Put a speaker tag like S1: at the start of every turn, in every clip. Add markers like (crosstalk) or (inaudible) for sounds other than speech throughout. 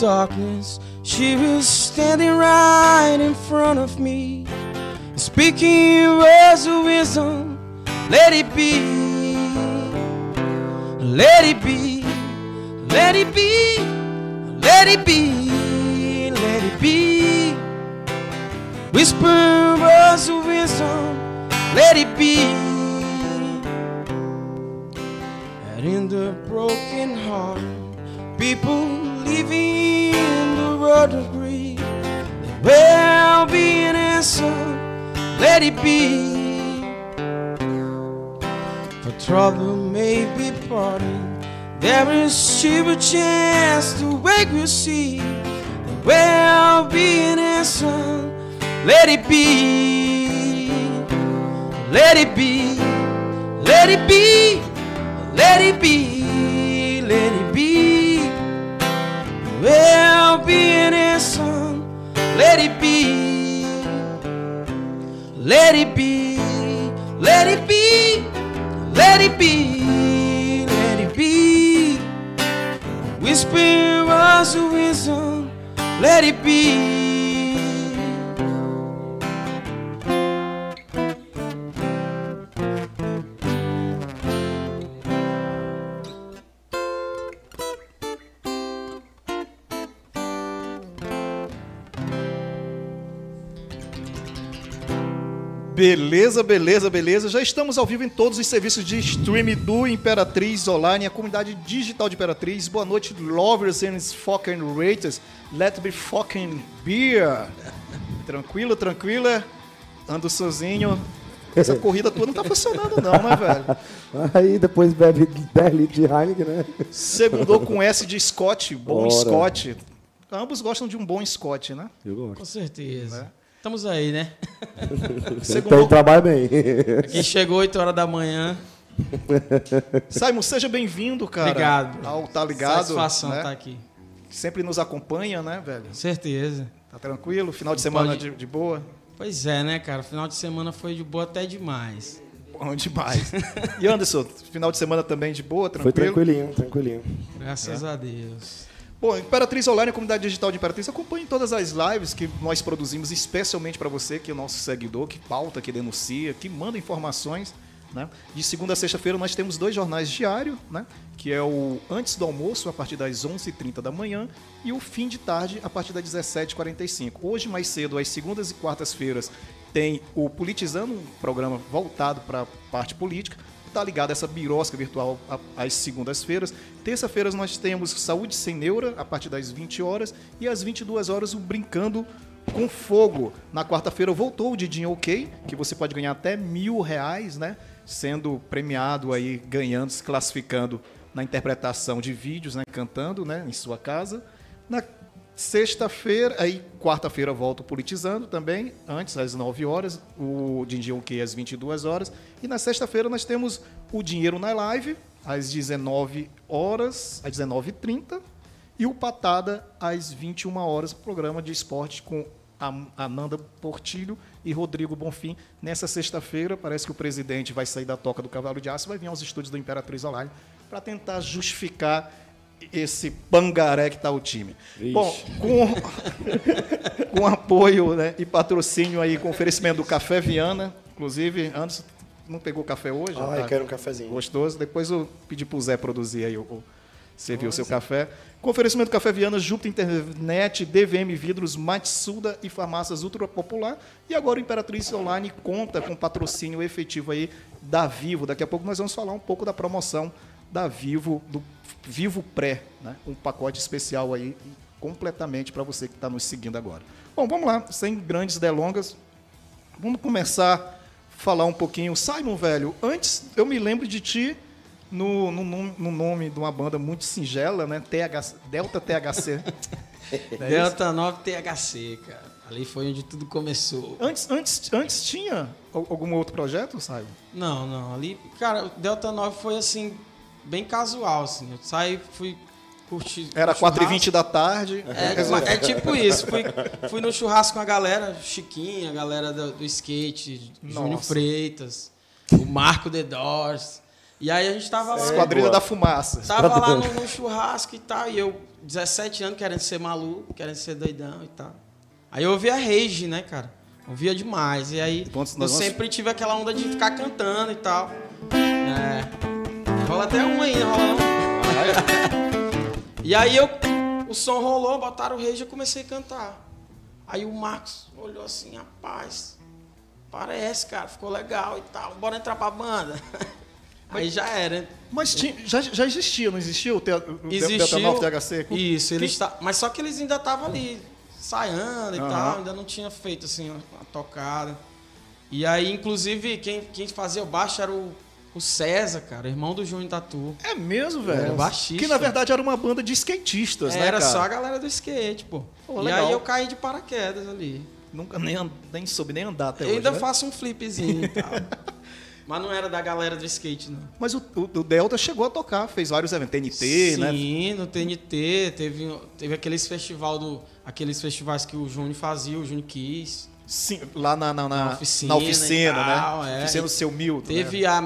S1: darkness, she was standing right in front of me. Speaking words of wisdom, let it be. Let it be. Let it be. Let it be. Let it be. Whisper words of wisdom, let it be. And in the broken heart, people let it be. For trouble may be parting, there is still a chance to wake will see. Be an answer, let it be. Let it be, let it be, let it be, Let it be, let it be, let it be, let it be. Whisper of wisdom, let it be.
S2: Beleza, beleza, beleza. Já estamos ao vivo em todos os serviços de streaming do Imperatriz Online, a comunidade digital de Imperatriz. Boa noite, lovers and fucking raters. Let me fucking beer. Tranquilo, tranquila. Ando sozinho. Essa (laughs) corrida tua não tá funcionando não, né, velho?
S3: Aí depois bebe 10 litros de Heineken, né?
S2: Segundou com S de Scott, bom
S3: Ora.
S2: Scott. Ambos gostam de um bom Scott, né?
S3: Eu
S1: Com
S3: gosto.
S1: certeza. Estamos aí, né? (laughs)
S3: Então
S2: Segundou
S3: trabalha bem.
S1: Quem chegou 8 horas da manhã,
S2: Simon, seja bem-vindo, cara.
S1: Obrigado.
S2: Ao Tá Ligado.
S1: satisfação
S2: né?
S1: estar aqui.
S2: Sempre nos acompanha, né, velho?
S1: Certeza.
S2: Tá tranquilo? Final de semana
S1: Pode-
S2: de, de boa?
S1: Pois é, né, cara? Final de semana foi de boa até demais.
S2: Bom demais. e Anderson, final de semana também de boa,
S3: Foi
S2: tranquilo?
S3: tranquilinho, tranquilinho.
S1: Graças a Deus.
S2: Bom, Imperatriz Online, a comunidade digital de Imperatriz, acompanhe todas as lives que nós produzimos especialmente para você, que é o nosso seguidor, que pauta, que denuncia, que manda informações. Né? De segunda a sexta-feira nós temos dois jornais diários, né? que é o Antes do Almoço, a partir das 11h30 da manhã, e o Fim de Tarde, a partir das 17h45. Hoje, mais cedo, às segundas e quartas-feiras, tem o Politizando, um programa voltado para a parte política. Tá ligado essa birosca virtual a- às segundas-feiras. Terça-feiras nós temos Saúde Sem Neura, a partir das 20 horas. E às 22 horas, o Brincando com Fogo. Na quarta-feira voltou o Didinho OK, que você pode ganhar até mil reais, né? Sendo premiado aí, ganhando, se classificando na interpretação de vídeos, né? Cantando, né? Em sua casa. Na Sexta-feira, aí quarta-feira volta o Politizando também, antes às 9 horas, o Dindinho OK às 22 horas. E na sexta-feira nós temos o Dinheiro na Live, às 19 horas, às 19h30. E o Patada às 21 horas, programa de esporte com Ananda Portilho e Rodrigo Bonfim. Nessa sexta-feira, parece que o presidente vai sair da toca do Cavalo de Aço e vai vir aos estúdios do Imperatriz Online para tentar justificar esse pangaré que está o time.
S3: Ixi.
S2: Bom, com, (laughs) com apoio né, e patrocínio aí, com oferecimento do Café Viana, inclusive, Anderson não pegou café hoje?
S4: Ah,
S2: Tá
S4: eu quero um cafezinho.
S2: Gostoso. Depois eu pedi pro Zé produzir aí o, o servir o seu café. Com oferecimento do Café Viana, Júpiter Internet, DVM Vidros, Matsuda e Farmácias Ultra Popular. E agora o Imperatriz Online conta com patrocínio efetivo aí da Vivo. Daqui a pouco nós vamos falar um pouco da promoção da Vivo, do Vivo Pré, né? um pacote especial aí completamente para você que está nos seguindo agora. Bom, vamos lá, sem grandes delongas, Vamos começar a falar um pouquinho. Simon, velho, antes eu me lembro de ti no, no, nome- no nome de uma banda muito singela, né? TH, Delta THC. (laughs) É
S1: Delta 9 THC, cara. Ali foi onde tudo começou.
S2: Antes, antes, antes tinha al- algum outro projeto, Simon?
S1: Não, não. Ali, cara, o Delta 9 foi assim, bem casual, assim. Eu saí, fui curtir.
S2: Era
S1: um
S2: 4h20 da tarde.
S1: É, é tipo isso. Fui, fui no churrasco com a galera, Chiquinha, a galera do, do skate, Júnior. Freitas, o Marco The Doors. E aí a gente tava lá.
S2: Esquadrilha da Fumaça.
S1: Tava lá no, no churrasco e tal, e eu, 17 anos, querendo ser maluco, querendo ser doidão e tal. Aí eu ouvia Rage, né, cara? Ouvia demais. E aí
S2: Pontos
S1: eu sempre tive aquela onda de ficar cantando e tal. É. Rola até um aí, rola não? E aí eu, o som rolou, botaram o Rage e eu comecei a cantar. Aí o Marcos olhou assim, rapaz, parece, cara, ficou legal e tal, bora entrar pra banda. (laughs) Aí já era.
S2: Mas tinha- já, já existia, não existia o, te, o
S1: Existiu.
S2: Tetanol THC?
S1: Isso, eles
S2: Que-
S1: tá, mas só que eles ainda estavam ali, ensaiando e
S2: Aham.
S1: tal, ainda não tinha feito assim a tocada. E aí, inclusive, quem, quem fazia o baixo era o, o César, cara, irmão do Júnior Tatu.
S2: É mesmo, velho?
S1: Era baixista.
S2: Que na verdade era uma banda de skatistas, né,
S1: Era só a galera do skate, pô.
S2: Pô,
S1: e
S2: legal.
S1: aí eu caí de paraquedas ali.
S2: Nunca nem, nem soube nem andar até
S1: eu
S2: hoje,
S1: ainda
S2: né?
S1: faço um flipzinho e tal. (laughs) mas não era da galera do skate, não.
S2: Mas o, o- o Delta chegou a tocar, fez vários eventos, TNT, né?
S1: Sim, no TNT, teve, teve aqueles festival do. Aqueles festivais que o Júnior fazia, o Júnior quis.
S2: Sim, lá na, na, na,
S1: Na oficina
S2: na oficina,
S1: e tal,
S2: né?
S1: é.
S2: Oficina do seu Milton.
S1: Teve
S2: né?
S1: a,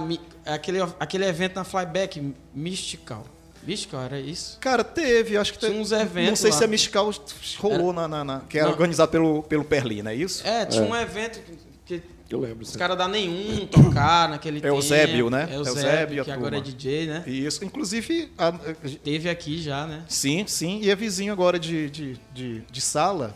S1: aquele, aquele evento na Flyback, Mystical. Mystical, era isso?
S2: Cara, teve, acho que
S1: Tinha
S2: teve.
S1: uns eventos
S2: Não sei
S1: lá.
S2: se a Mystical rolou na, na- na- que era
S1: Não.
S2: organizado pelo, pelo Perli, não é isso?
S1: É, tinha um evento que, que
S3: Eu lembro.
S1: os caras da Nenhum tocaram naquele tempo.
S2: Eusébio, né?
S1: É o
S2: e
S1: Zébio, que agora é. DJ, né?
S2: Isso, inclusive, a-
S1: Teve aqui já, né?
S2: sim, sim, e é vizinho agora de, de, de, de sala.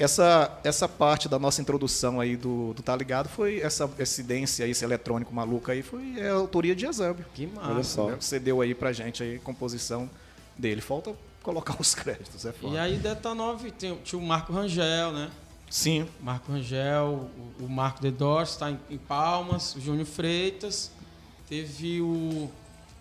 S2: Essa, essa parte da nossa introdução aí do, do Tá Ligado foi essa dance aí, esse eletrônico maluco aí, foi é a autoria de Eusébio.
S1: Que massa.
S3: Olha só.
S2: Né? Você deu aí pra gente aí a composição dele. Falta colocar (laughs) os créditos, é foda.
S1: E aí Detonove tem, tinha o Marco Rangel, né?
S2: Sim,
S1: Marco Rangel, o, o Marco The Doors tá em, em Palmas, o Júnior Freitas, teve o.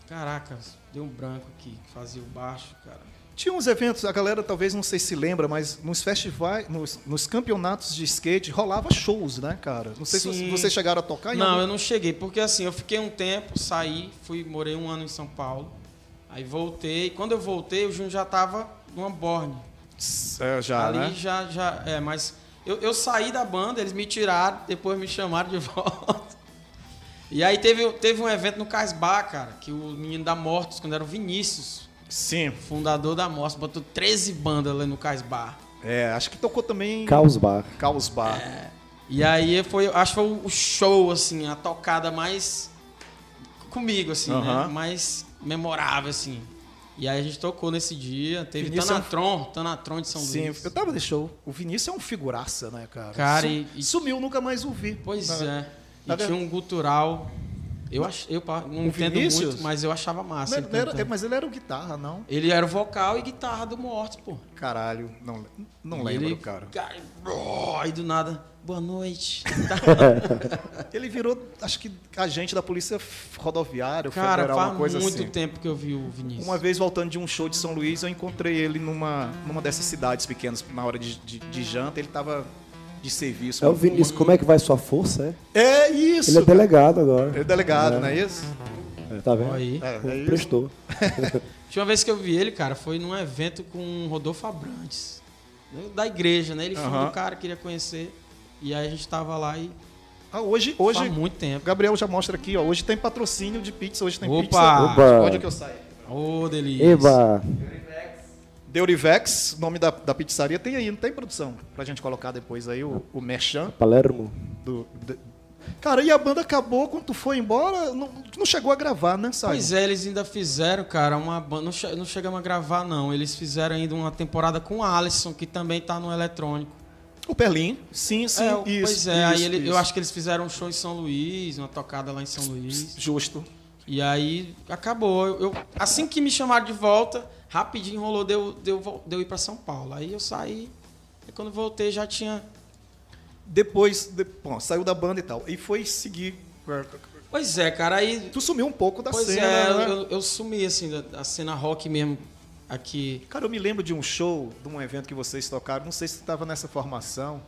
S1: Caraca, deu um branco aqui, que fazia o baixo, cara.
S2: Tinha uns eventos, a galera talvez não sei se lembra, mas nos festivais, nos, nos campeonatos de skate rolava shows, né, cara? Não sei se
S1: Sim.
S2: vocês chegaram a tocar em
S1: Não,
S2: algum-
S1: eu não cheguei, porque assim, eu fiquei um tempo, saí, fui, morei um ano em São Paulo, aí voltei, quando eu voltei, o Júnior já tava numa borne.
S2: É, já,
S1: Ali
S2: né?
S1: já, já, é, mas eu, eu saí da banda, eles me tiraram, depois me chamaram de (laughs) volta. E aí teve, teve um evento no Casbah, cara, que o menino da Mortos, quando era o Vinícius,
S2: Sim.
S1: fundador da Mortos, botou 13 bandas lá no Casbah.
S2: É, acho que tocou também
S3: Caos Bar.
S2: Caos Bar.
S1: E aí foi, acho que foi o show, assim, a tocada mais comigo, assim, né? Mais memorável, assim. E aí a gente tocou nesse dia, teve
S2: Vinícius é um-
S1: Tanatron, Tanatron de São
S2: Sim,
S1: Luís.
S2: eu tava de show. O Vinícius é um figuraça, né, cara?
S1: Cara,
S2: Sum-
S1: e- e-
S2: Sumiu, nunca mais o vi.
S1: Pois
S2: Né?
S1: é.
S2: Tá
S1: E tinha um gutural. Eu, ach, eu não
S2: O
S1: entendo
S2: Vinícius?
S1: muito, mas eu achava massa.
S2: Não
S1: ele
S2: era- mas ele era o guitarra, não?
S1: Ele era o vocal e guitarra do Mortos, pô.
S2: Caralho, não, não lembro,
S1: ele,
S2: cara.
S1: bró, Aí do nada, boa noite. (laughs)
S2: Ele virou, acho que, agente da polícia rodoviária,
S1: Cara,
S2: federal,
S1: faz
S2: uma coisa
S1: muito
S2: assim.
S1: tempo que eu vi o Vinícius.
S2: Uma vez voltando de um show de São Luís, eu encontrei ele numa, numa dessas cidades pequenas, na hora de, de, de janta, ele tava de serviço.
S3: É o Vinícius, como é que vai sua força, é?
S2: É isso!
S3: Ele é delegado agora.
S2: Ele é delegado, não é isso?
S3: É, tá vendo?
S1: Aí.
S2: É, é.
S3: Prestou. (laughs)
S1: Tinha uma vez que eu vi ele, cara, foi num evento com o Rodolfo Abrantes. Da igreja, né? Ele foi do cara, queria conhecer. E aí a gente tava lá e
S2: Ah, hoje, hoje
S1: faz muito tempo.
S2: Gabriel já mostra aqui, ó. Hoje tem patrocínio de pizza, hoje tem
S1: Opa!
S2: pizza.
S3: Opa!
S2: Onde que eu saio?
S1: Ô, delícia.
S3: Eba!
S2: Deurivex, nome da, da pizzaria, tem aí, não tem produção? Pra gente colocar depois aí o, o merchan
S3: Palermo.
S2: do. de- Cara, e a banda acabou quando tu foi embora? Não, não chegou a gravar, né, Simon?
S1: Pois é, eles ainda fizeram, cara, uma banda. Não, che- não chegamos a gravar, não. Eles fizeram ainda uma temporada com o Alisson, que também tá no eletrônico.
S2: O Perlim, sim, sim,
S1: É,
S2: isso.
S1: pois é, aí
S2: isso,
S1: ele- eu acho que eles fizeram um show em São Luís, uma tocada lá em São Luís.
S2: Justo.
S1: E aí acabou. Eu, eu- assim que me chamaram de volta, rapidinho rolou de eu, de eu, vol- de eu ir pra São Paulo. Aí eu saí. E quando voltei já tinha.
S2: Depois, de, bom, saiu da banda e tal. E foi seguir.
S1: Pois é, cara, aí.
S2: Tu sumiu um pouco da
S1: Pois
S2: cena,
S1: é,
S2: né?
S1: eu, eu sumi assim da, cena rock mesmo aqui.
S2: Cara, eu me lembro de um show, de um evento que vocês tocaram, não sei se tu estava nessa formação,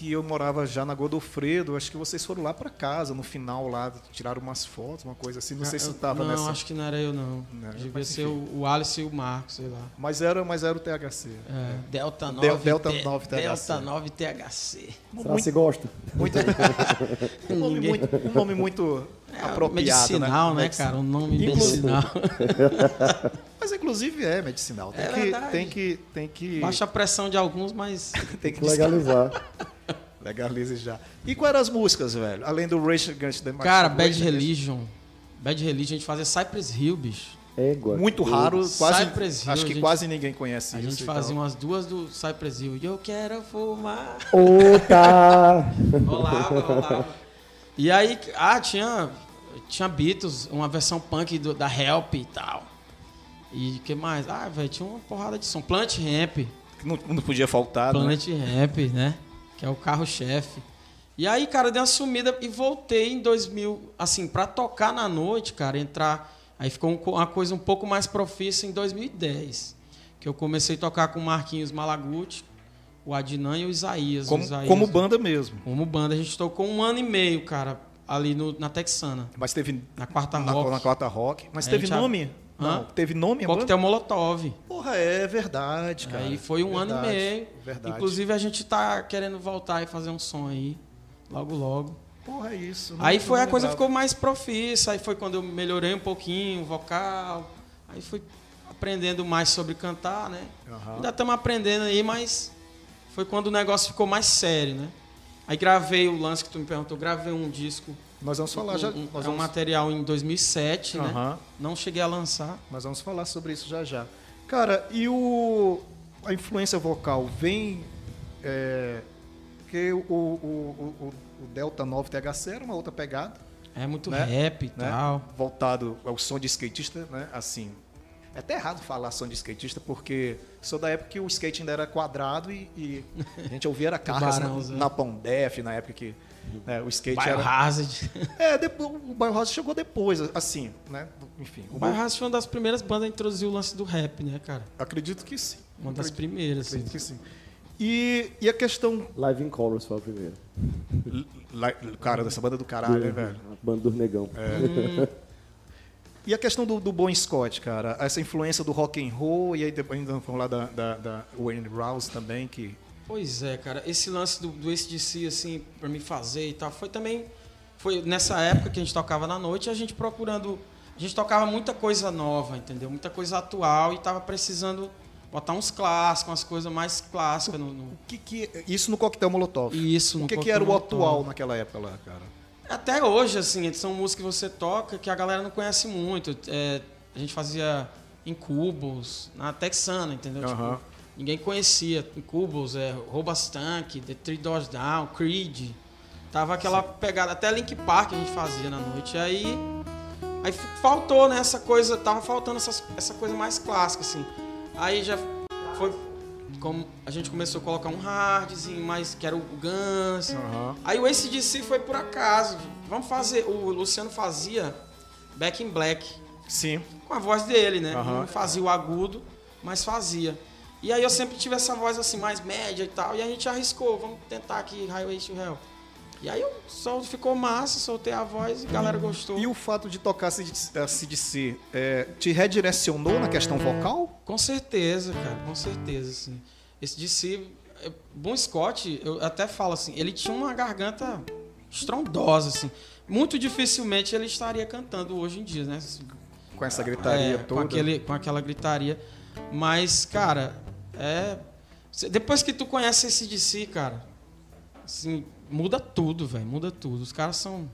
S2: que eu morava já na Godofredo, acho que vocês foram lá para casa, no final lá, tiraram umas fotos, uma coisa assim, não sei se
S1: Eu-
S2: estava
S1: não,
S2: nessa.
S1: acho que não era eu, não.
S2: Não,
S1: Devia
S2: mas
S1: ser
S2: enfim.
S1: o, o Alice e o Marcos, sei lá.
S2: Mas era, mas era o THC.
S1: É, Delta 9.
S2: Del- Delta
S1: T-
S2: 9 THC.
S1: Delta 9 THC.
S3: Será
S2: Muito-
S3: que gosta?
S2: Muito, (laughs) um, nome muito, um nome muito
S1: É,
S2: apropriado,
S1: medicinal, né,
S2: Medici-
S1: cara? Um nome
S2: Inclu-
S1: medicinal. (laughs)
S2: Mas inclusive é medicinal. Tem,
S1: É
S2: que,
S1: verdade.
S2: tem que. Tem que.
S1: Baixa a pressão de alguns, mas (laughs)
S2: Tem que
S3: Legalizar. (laughs)
S2: Legalize já. E quais eram as músicas, velho? Além do Rage Against the Machine.
S1: Cara, Bad
S2: Rage Against-
S1: Religion. Bad Religion, a gente fazia Cypress Hill, bicho.
S3: Égua.
S2: Muito raro, quase.
S1: Cypress Hill,
S2: acho que
S1: a gente-
S2: quase ninguém conhece
S1: A
S2: isso.
S1: gente
S2: e
S1: fazia
S2: tal.
S1: umas duas do Cypress Hill. E eu quero fumar.
S3: Outra!
S1: Rolava, rolava. E aí, ah, tinha, tinha Beatles, uma versão punk do- da Help e tal. E o que mais? Ah, velho, tinha uma porrada de som. Plant Ramp.
S2: Não, não podia faltar, né?
S1: Planet Ramp, né? Que é o carro-chefe. E aí, cara, dei uma sumida e voltei em 2000, assim, pra tocar na noite, cara, entrar. Aí ficou um co- uma coisa um pouco mais profissa em 2010. Que eu comecei a tocar com o Marquinhos Malaguti, o Adnan e o Isaías.
S2: Como,
S1: o Isaías,
S2: como banda mesmo.
S1: Como banda. A gente tocou um ano e meio, cara, ali no, na Texana,
S2: Mas teve.
S1: na quarta
S2: na,
S1: rock.
S2: na quarta rock. Mas
S1: A
S2: teve
S1: a-
S2: nome?
S1: Hã?
S2: Não, teve nome a
S1: Coquetel? Molotov.
S2: Porra, é verdade, cara.
S1: Aí foi um ano e
S2: Verdade,
S1: meio.
S2: Verdade.
S1: Inclusive a gente tá querendo voltar e fazer um som aí. Logo, logo.
S2: Porra, é isso. não-
S1: Aí foi a coisa ficou mais profissa, aí foi quando eu melhorei um pouquinho o vocal, aí fui aprendendo mais sobre cantar, né?
S2: Aham.
S1: Ainda estamos aprendendo aí, mas foi quando o negócio ficou mais sério, né? Aí gravei o lance que tu me perguntou, gravei um disco,
S2: Nós vamos falar já.
S1: um, um-
S2: nós
S1: é um
S2: vamos...
S1: material em 2007, né?
S2: Aham.
S1: Não cheguei a lançar.
S2: Nós vamos falar sobre isso já já. Cara, e o a influência vocal vem é, que o, o, o, o- o Delta 9 THC era uma outra pegada,
S1: É muito
S2: Né?
S1: rap e
S2: né?
S1: tal.
S2: Voltado ao som de skatista, né? Assim, é até errado falar som de skatista porque sou da época que o skate ainda era quadrado e, e a gente ouvia era (laughs) cargas na, na Pão Def, na época que né, o skate era
S1: Biohazard.
S2: É, depois, o Biohazard chegou depois, assim, né? Enfim,
S1: O Biohazard foi uma das primeiras bandas a introduzir o lance do rap, né, cara?
S2: acredito que sim.
S1: Uma das
S2: Acredito-
S1: primeiras.
S2: Acredito que sim. E, e a questão.
S3: Live in Colors foi a primeira.
S2: Cara, dessa banda do caralho, né, velho?
S3: A banda do Negão.
S2: E a questão do, do Bon Scott, cara? Essa influência do rock and roll, e aí depois ainda vamos falar da, da, da Wayne Rouse também, que.
S1: Pois é, cara. Esse lance do, do ACDC, assim, pra me fazer e tal, foi também. Foi nessa época que a gente tocava na noite, a gente procurando. A gente tocava muita coisa nova, entendeu? Muita coisa atual e tava precisando botar uns clássicos, umas coisas mais clássicas no. no-
S2: O que que, isso no Coquetel Molotov.
S1: Isso, no
S2: O que, que era o
S1: Molotov.
S2: atual naquela época lá, cara?
S1: Até hoje, assim, são músicas que você toca que a galera não conhece muito. É, a gente fazia em cubos, na Texana, entendeu?
S2: Aham.
S1: Tipo, ninguém conhecia. Em cubos, é, Robastank, The Three Doors Down, Creed. Tava aquela pegada, até Link Park a gente fazia na noite. Aí, aí faltou, né, essa coisa, tava faltando essas, essa coisa mais clássica, assim. Aí já foi como a gente começou a colocar um hardzinho, mais que era o Guns.
S2: Aham.
S1: Aí o ACDC foi por acaso. Vamos fazer. O Luciano fazia Back in Black
S2: Sim.
S1: com a voz dele, né?
S2: Aham.
S1: Não fazia o agudo, mas fazia. E aí eu sempre tive essa voz assim, mais média e tal. E a gente arriscou, vamos tentar aqui Highway to Hell. E aí eu sol, ficou massa, soltei a voz e a galera gostou.
S2: E o fato de tocar a CDC é, te redirecionou na questão vocal?
S1: Com certeza, cara, com certeza, assim. Esse DC, é, Bon Scott, eu até falo assim, ele tinha uma garganta estrondosa, assim. Muito dificilmente ele estaria cantando hoje em dia, né?
S2: Com essa gritaria
S1: É,
S2: toda?
S1: Com, aquele, com aquela gritaria. Mas, cara, é. Depois que tu conhece esse DC, cara, assim, muda tudo, velho. Muda tudo. Os caras são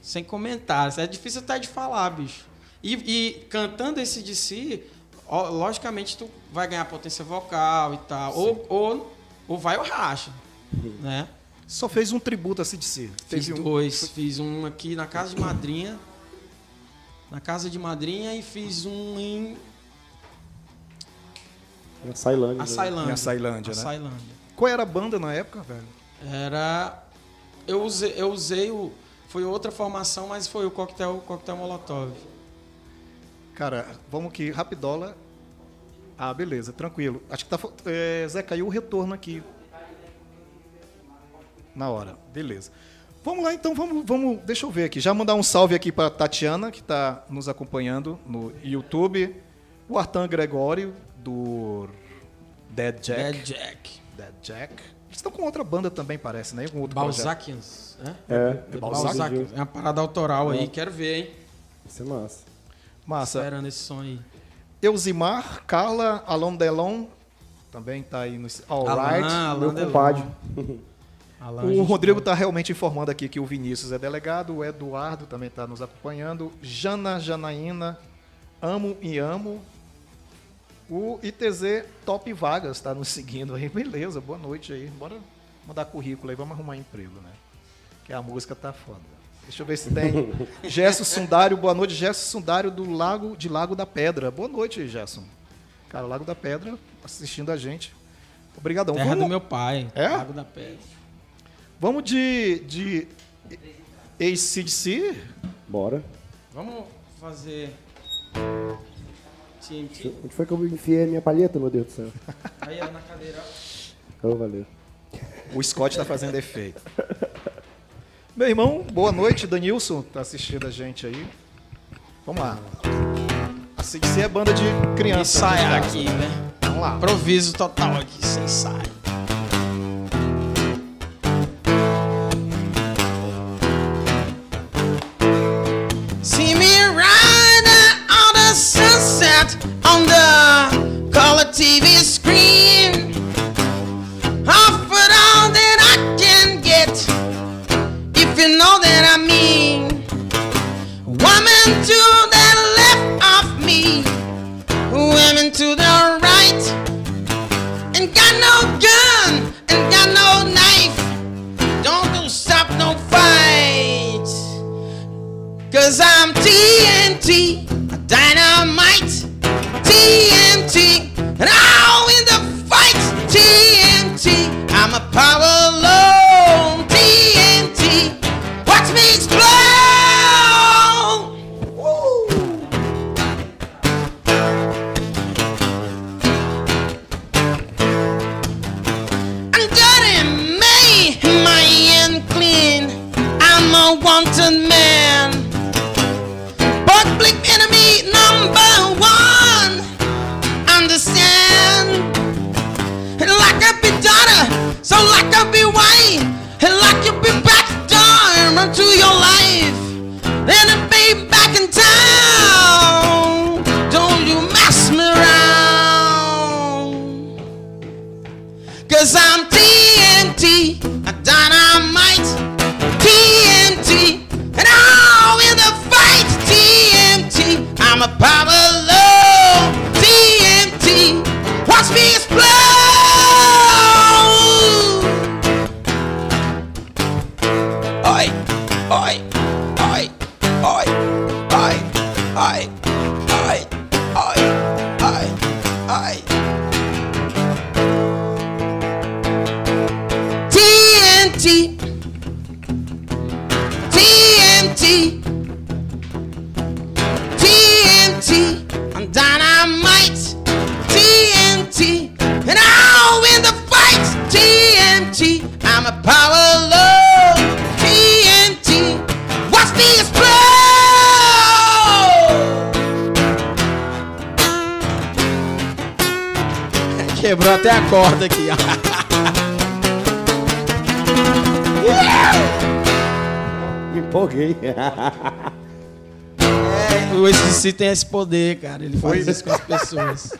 S1: sem comentários. É difícil até de falar, bicho. E, e cantando esse DC, ó, logicamente tu vai ganhar potência vocal e tal. Ou, ou, ou vai ou racha. Né?
S2: Só fez um tributo a CDC.
S1: Fiz
S2: Teve um...
S1: dois. Fiz um aqui na casa de madrinha. Na casa de madrinha e fiz um em
S3: A Sailândia. né?
S1: Açailândia.
S2: Em Açailândia, né?
S1: Açailândia.
S2: Qual era a banda na época, velho?
S1: Era. Eu usei, eu usei o. Foi outra formação, mas foi o coquetel, o coquetel Molotov.
S2: Cara, vamos aqui, rapidola. Ah, beleza, tranquilo. Acho que tá. É, Zé, caiu o retorno aqui. Na hora, beleza. Vamos lá então, vamos, vamos, deixa eu ver aqui. Já mandar um salve aqui para Tatiana, que está nos acompanhando no YouTube. O Artan Gregório, do Dead Jack.
S1: Bad Jack.
S2: Dead Jack. Eles estão com outra banda também, parece, né? Com outro.
S1: Balzacians. né?
S3: É,
S2: Balzac?
S1: Balzac. É uma parada autoral aí, quero ver, hein?
S3: Isso é massa.
S2: Massa.
S1: Esperando esse som aí.
S2: Elzimar, Carla, Alon Delon, também tá aí no Alright.
S1: Alain, Alain
S3: Meu
S1: Delon.
S3: compadre. (laughs)
S1: Alain,
S2: O Rodrigo está realmente informando aqui que o Vinícius é delegado, o Eduardo também está nos acompanhando, Jana Janaína, Amo e Amo, o ITZ Top Vagas está nos seguindo aí, beleza, boa noite aí, bora mandar currículo aí, vamos arrumar emprego, né? Que a música tá foda. Deixa eu ver se tem. (laughs) Gerson Sundário, boa noite, Gerson Sundário do Lago de Lago da Pedra. Boa noite, Gerson. Cara, Lago da Pedra assistindo a gente. Obrigadão.
S1: Terra
S2: Vamos-
S1: do meu pai.
S2: É?
S1: Lago da Pedra.
S2: Vamos de, de ACDC?
S3: Bora.
S1: Vamos fazer.
S3: Onde foi que eu enfiei a minha palheta, meu Deus do céu? (laughs)
S1: Aí, ó, na cadeira. ó.
S3: Oh, valeu.
S2: O Scott tá fazendo efeito. Meu irmão, boa noite. Danilson tá assistindo a gente aí. Vamos lá. ACDC é banda de criança.
S1: Ensaiar
S2: né?
S1: aqui, né?
S2: Vamos lá.
S1: Improviso total aqui, sem ensaio. Tem esse poder, cara. Ele faz isso com as pessoas.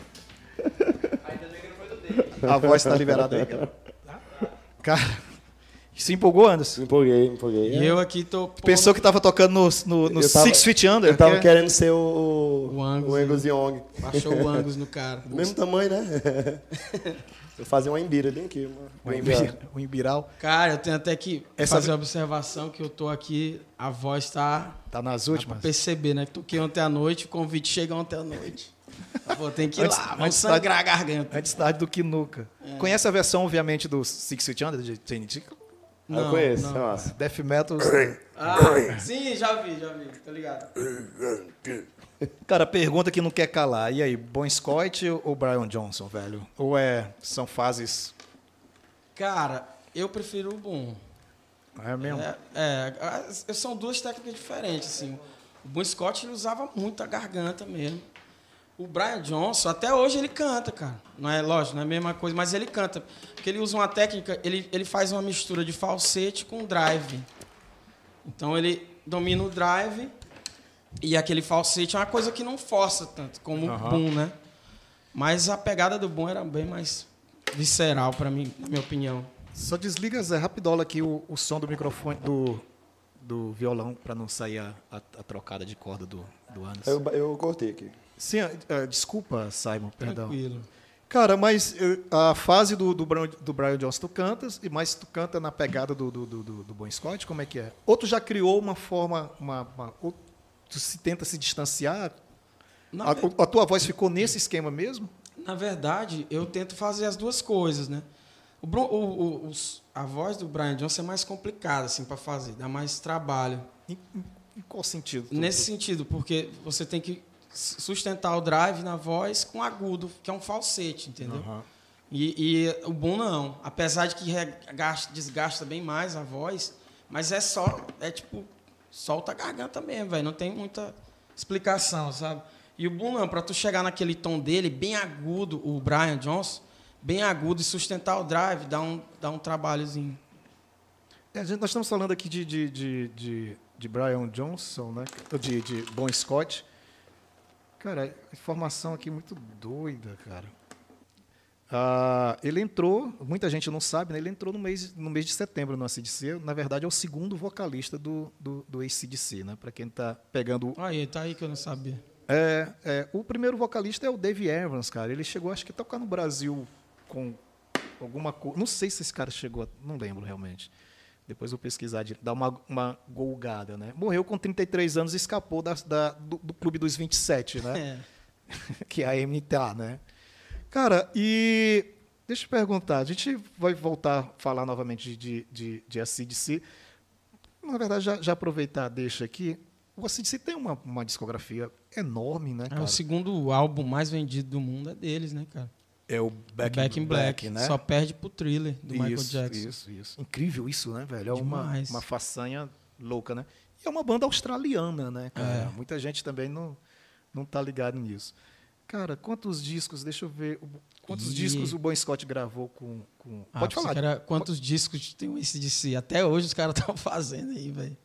S2: A voz tá liberada aí, cara. Cara, se empolgou, Anderson?
S3: Me empolguei, me empolguei.
S1: E eu aqui tô.
S2: Pensou que tava tocando no, no, no
S3: tava-
S2: Six Feet Under?
S3: Eu tava
S2: que é-
S3: querendo ser o,
S1: O Angus,
S3: o Angus Young.
S1: Baixou o Angus no cara.
S3: Do mesmo tamanho, né? (laughs) Eu fazia uma embira bem aqui. Uma, uma
S2: Imbi-
S3: embira.
S2: o Imbiral.
S1: Cara, eu tenho até que
S2: Essa-
S1: fazer uma observação que eu tô aqui, a voz tá.
S2: Tá nas últimas?
S1: perceber, né? Toquei ontem à noite, o convite chega ontem à noite. Pô, tem que ir
S2: Antes-
S1: lá, vamos
S2: antes
S1: sangrar a garganta.
S2: Antes tarde do que nunca. Conhece a versão, obviamente, do Six Feet Under, de TNT?
S3: Ah, eu conheço,
S1: não.
S3: é massa.
S2: Death Metal.
S1: Ah, sim, já vi, já vi, tá ligado? (laughs)
S2: Cara, pergunta que não quer calar. E aí, Bon Scott ou Brian Johnson, velho? Ou é, são fases...
S1: Cara, eu prefiro o bom.
S2: É mesmo?
S1: É, é, são duas técnicas diferentes, assim. O Bon Scott ele usava muito a garganta mesmo. O Brian Johnson, até hoje ele canta, cara. Não é lógico, não é a mesma coisa, mas ele canta. Porque ele usa uma técnica, ele, ele faz uma mistura de falsete com drive. Então ele domina o drive e aquele falsete é uma coisa que não força tanto como
S2: Aham.
S1: o boom, né? Mas a pegada do boom era bem mais visceral pra mim, na minha opinião.
S2: Só desliga, Zé, rapidola aqui o, o som do microfone do, do violão para não sair a, a- a trocada de corda do, do Anderson.
S3: Eu, eu cortei aqui.
S2: Sim, eh, desculpa, Simon, perdão.
S1: Tranquilo.
S2: Cara, mas eh, a fase do, do, Brian, do Brian Johnson tu cantas, e mais tu canta na pegada do, do, do, do, Bon Scott, como é que é? Ou tu já criou uma forma, uma, uma- tu se tenta se distanciar?
S1: Na
S2: A, a tua voz ficou nesse esquema mesmo?
S1: Na verdade, eu tento fazer as duas coisas, né? O, o- o- a voz do Brian Johnson é mais complicada, assim, para fazer, dá mais trabalho.
S2: Em, em- qual sentido?
S1: Nesse sentido, porque você tem que sustentar o drive na voz com agudo, que é um falsete, entendeu?
S2: Aham.
S1: E, e o bom não. Apesar de que desgasta bem mais a voz, mas é só, é tipo, solta a garganta mesmo, velho. Não tem muita explicação, sabe? E o bom não, pra tu chegar naquele tom dele, bem agudo, o Brian Johnson, bem agudo e sustentar o drive, dá um, dá um trabalhozinho.
S2: É, gente- nós estamos falando aqui de, de, de, de, de Brian Johnson, né? De, de Bon Scott. Cara, informação aqui muito doida, cara. Ah, ele entrou, muita gente não sabe, né? Ele entrou no mês, no mês de setembro no ACDC. Na verdade, é o segundo vocalista do, do, do ACDC, né? Para quem está pegando.
S1: Aí, tá aí que eu não sabia.
S2: É, é, o primeiro vocalista é o Dave Evans, cara. Ele chegou, acho que, a tocar no Brasil com alguma coisa. Não sei se esse cara chegou, não lembro realmente. Depois eu vou pesquisar, de- dar uma, uma golgada, né? Morreu com 33 anos e escapou da, da- do, do clube dos 27, né? (laughs)
S1: É. (laughs)
S2: que é a MTA, né? Cara, e deixa eu perguntar, a gente vai voltar a falar novamente de, de, de ACDC. Na verdade, já, já aproveitar, deixa aqui. O ACDC tem uma, uma discografia enorme, né,
S1: É,
S2: cara?
S1: o segundo álbum mais vendido do mundo é deles, né, cara?
S2: É o
S1: Back, in Black,
S2: né?
S1: Só perde pro Thriller, do Michael
S2: isso,
S1: Jackson.
S2: Isso, isso. Incrível isso, né, velho? É uma, uma façanha louca, né? E é uma banda australiana, né, cara?
S1: É.
S2: Muita gente também não, não tá ligado nisso. Cara, quantos discos, deixa eu ver, quantos
S1: Ih.
S2: discos o Bon Scott gravou com... com
S1: Ah,
S2: pode falar.
S1: era quantos discos tem o ACDC? Até hoje os caras (laughs) estão fazendo aí, velho.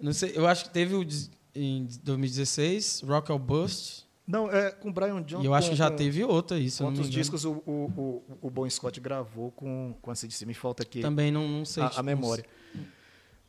S1: Não sei, eu acho que teve o em 2016, Rock or Bust.
S2: Não, é com o Brian Johnson.
S1: e eu acho que já teve outra me
S2: Quantos discos o, o, o, o Bon Scott gravou com, com a CDC? Me falta aqui
S1: Também não, não sei.
S2: a, a
S1: tipo,
S2: memória.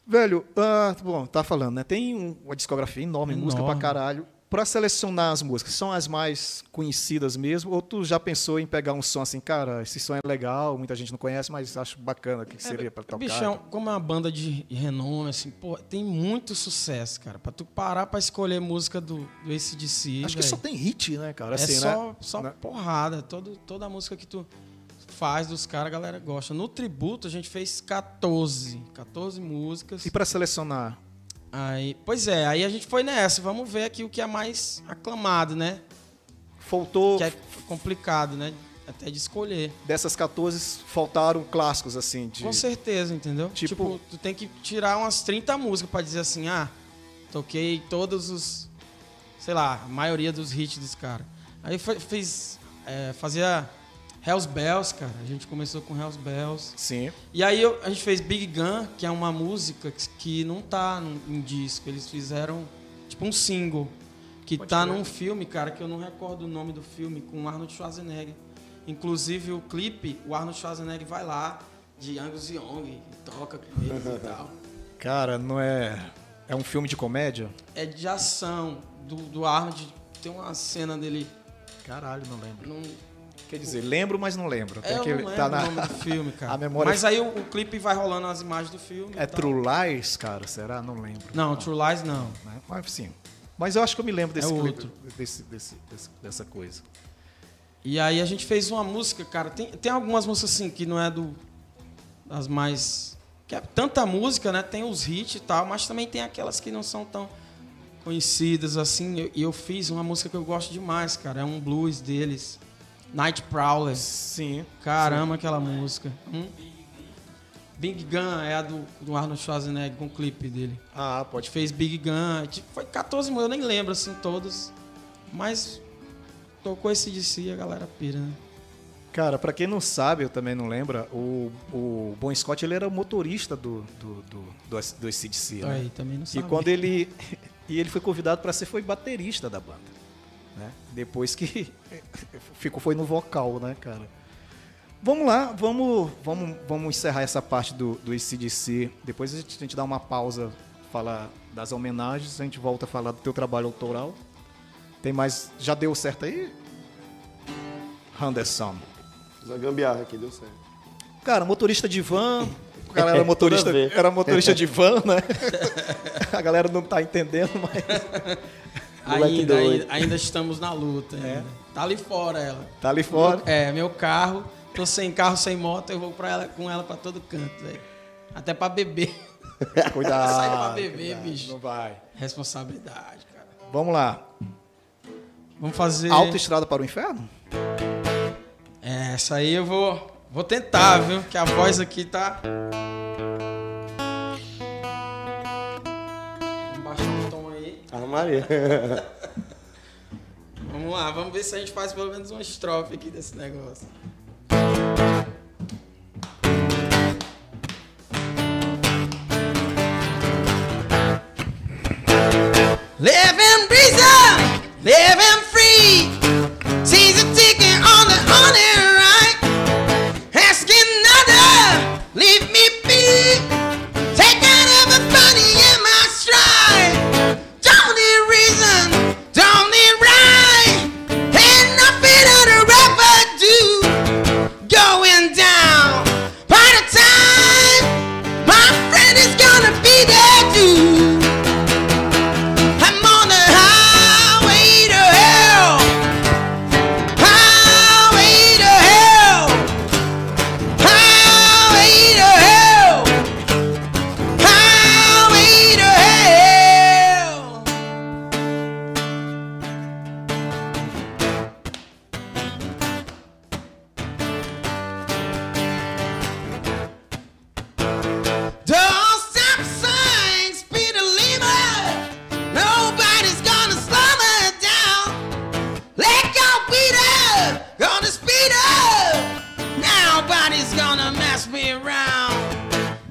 S2: Velho, ah, bom, tá falando, né? Tem um- uma discografia enorme,
S1: Enorme.
S2: música pra caralho. Pra selecionar as músicas, são as mais conhecidas mesmo? Ou tu já pensou em pegar um som assim, cara, esse som é legal, muita gente não conhece, mas acho bacana, o que, que seria pra tocar?
S1: Bichão, como é uma banda de renome, assim, pô, tem muito sucesso, cara. Pra tu parar pra escolher música do, do ACDC,
S2: Acho que
S1: velho,
S2: só tem hit, né, cara?
S1: É
S2: Assim,
S1: só,
S2: né?
S1: só
S2: Né?
S1: porrada. Todo, toda a música que tu faz dos caras, a galera gosta. No tributo, a gente fez 14. 14 músicas.
S2: E pra selecionar?
S1: Aí, pois é, aí a gente foi nessa. Vamos ver aqui o que é mais aclamado, né?
S2: Faltou,
S1: Que é complicado, né? Até de escolher.
S2: dessas 14, faltaram clássicos, assim, de...
S1: Com certeza, entendeu?
S2: Tipo-
S1: Tipo, tu tem que tirar umas 30 músicas pra dizer assim, ah, toquei todos os, sei lá, a maioria dos hits dos caras. Aí foi- fiz, é, fazia Hells Bells, cara. A gente começou com Hells Bells.
S2: Sim.
S1: E aí eu- a gente fez Big Gun, que é uma música que, que não tá num, em disco. Eles fizeram tipo um single. Que
S2: Pode
S1: tá
S2: crer.
S1: num filme, cara, que eu não recordo o nome do filme, com o Arnold Schwarzenegger. Inclusive o clipe, o Arnold Schwarzenegger vai lá de Angus Young e toca com eles e tal. (laughs)
S2: Cara, não é... É um filme de comédia?
S1: É de ação do, do Arnold. Tem uma cena dele.
S2: Caralho, não lembro.
S1: Num,
S2: Quer dizer, lembro, mas não lembro.
S1: é, eu
S2: que
S1: não
S2: tá
S1: o
S2: na...
S1: nome do filme, cara. (laughs)
S2: A memória-
S1: Mas aí o, o clipe vai rolando as imagens do filme.
S2: É. True Lies, cara? Será? Não lembro.
S1: Não, True Lies não.
S2: Né? Mas sim. Mas eu acho que eu me lembro desse
S1: É
S2: clipe,
S1: outro.
S2: desse, desse- desse- dessa coisa.
S1: E aí a gente fez uma música, cara. Tem, tem algumas músicas assim que não é do. das mais. Que é tanta música, né? Tem os hits e tal, mas também tem aquelas que não são tão conhecidas assim. E eu, e eu fiz uma música que eu gosto demais, cara. É um blues deles. Night Prowler.
S2: Sim.
S1: Caramba, aquela música. Hum? Big Gun é a do, do Arnold Schwarzenegger com o clipe dele.
S2: Ah, pode
S1: fez Big Gun, tipo, foi 14 músicas, eu nem lembro assim todos. Mas tocou esse DC e a galera pira, né?
S2: Cara, pra quem não sabe, eu também não lembra, o, o Bon Scott ele era o motorista do, do, do, do, do ACDC, né?
S1: Aí também não
S2: E
S1: sabe.
S2: quando ele (laughs) e ele foi convidado para ser foi baterista da banda? Depois que (laughs) ficou foi no vocal, né, cara? Vamos lá, vamos vamos vamos encerrar essa parte do do ACDC. Depois a gente, a gente dá uma pausa, falar das homenagens, a gente volta a falar do teu trabalho autoral. Tem mais, já deu certo aí? Anderson.
S3: Fiz uma gambiarra aqui, deu certo.
S2: Cara, motorista de van. O (laughs) cara era motorista, era motorista de van, né? (laughs) A galera não tá entendendo, mas
S1: Ainda, ainda, ainda estamos na luta. ainda. Tá ali fora ela.
S2: tá ali fora.
S1: É, meu carro. Tô sem carro, sem moto, eu vou pra ela, com ela pra todo canto, velho. Até pra beber. (laughs)
S2: Cuidado.
S1: Sai pra beber,
S2: cuidado,
S1: bicho.
S2: Não vai.
S1: Responsabilidade, cara.
S2: Vamos lá.
S1: Vamos fazer.
S2: Autoestrada para o inferno?
S1: É, essa aí eu vou, vou tentar, viu? Que a voz aqui tá.
S3: Maria. (laughs)
S1: Vamos lá, vamos ver se a gente faz pelo menos uma estrofe aqui desse negócio. Living reason, living free.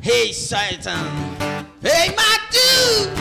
S1: Hey, Satan. Hey, my dude.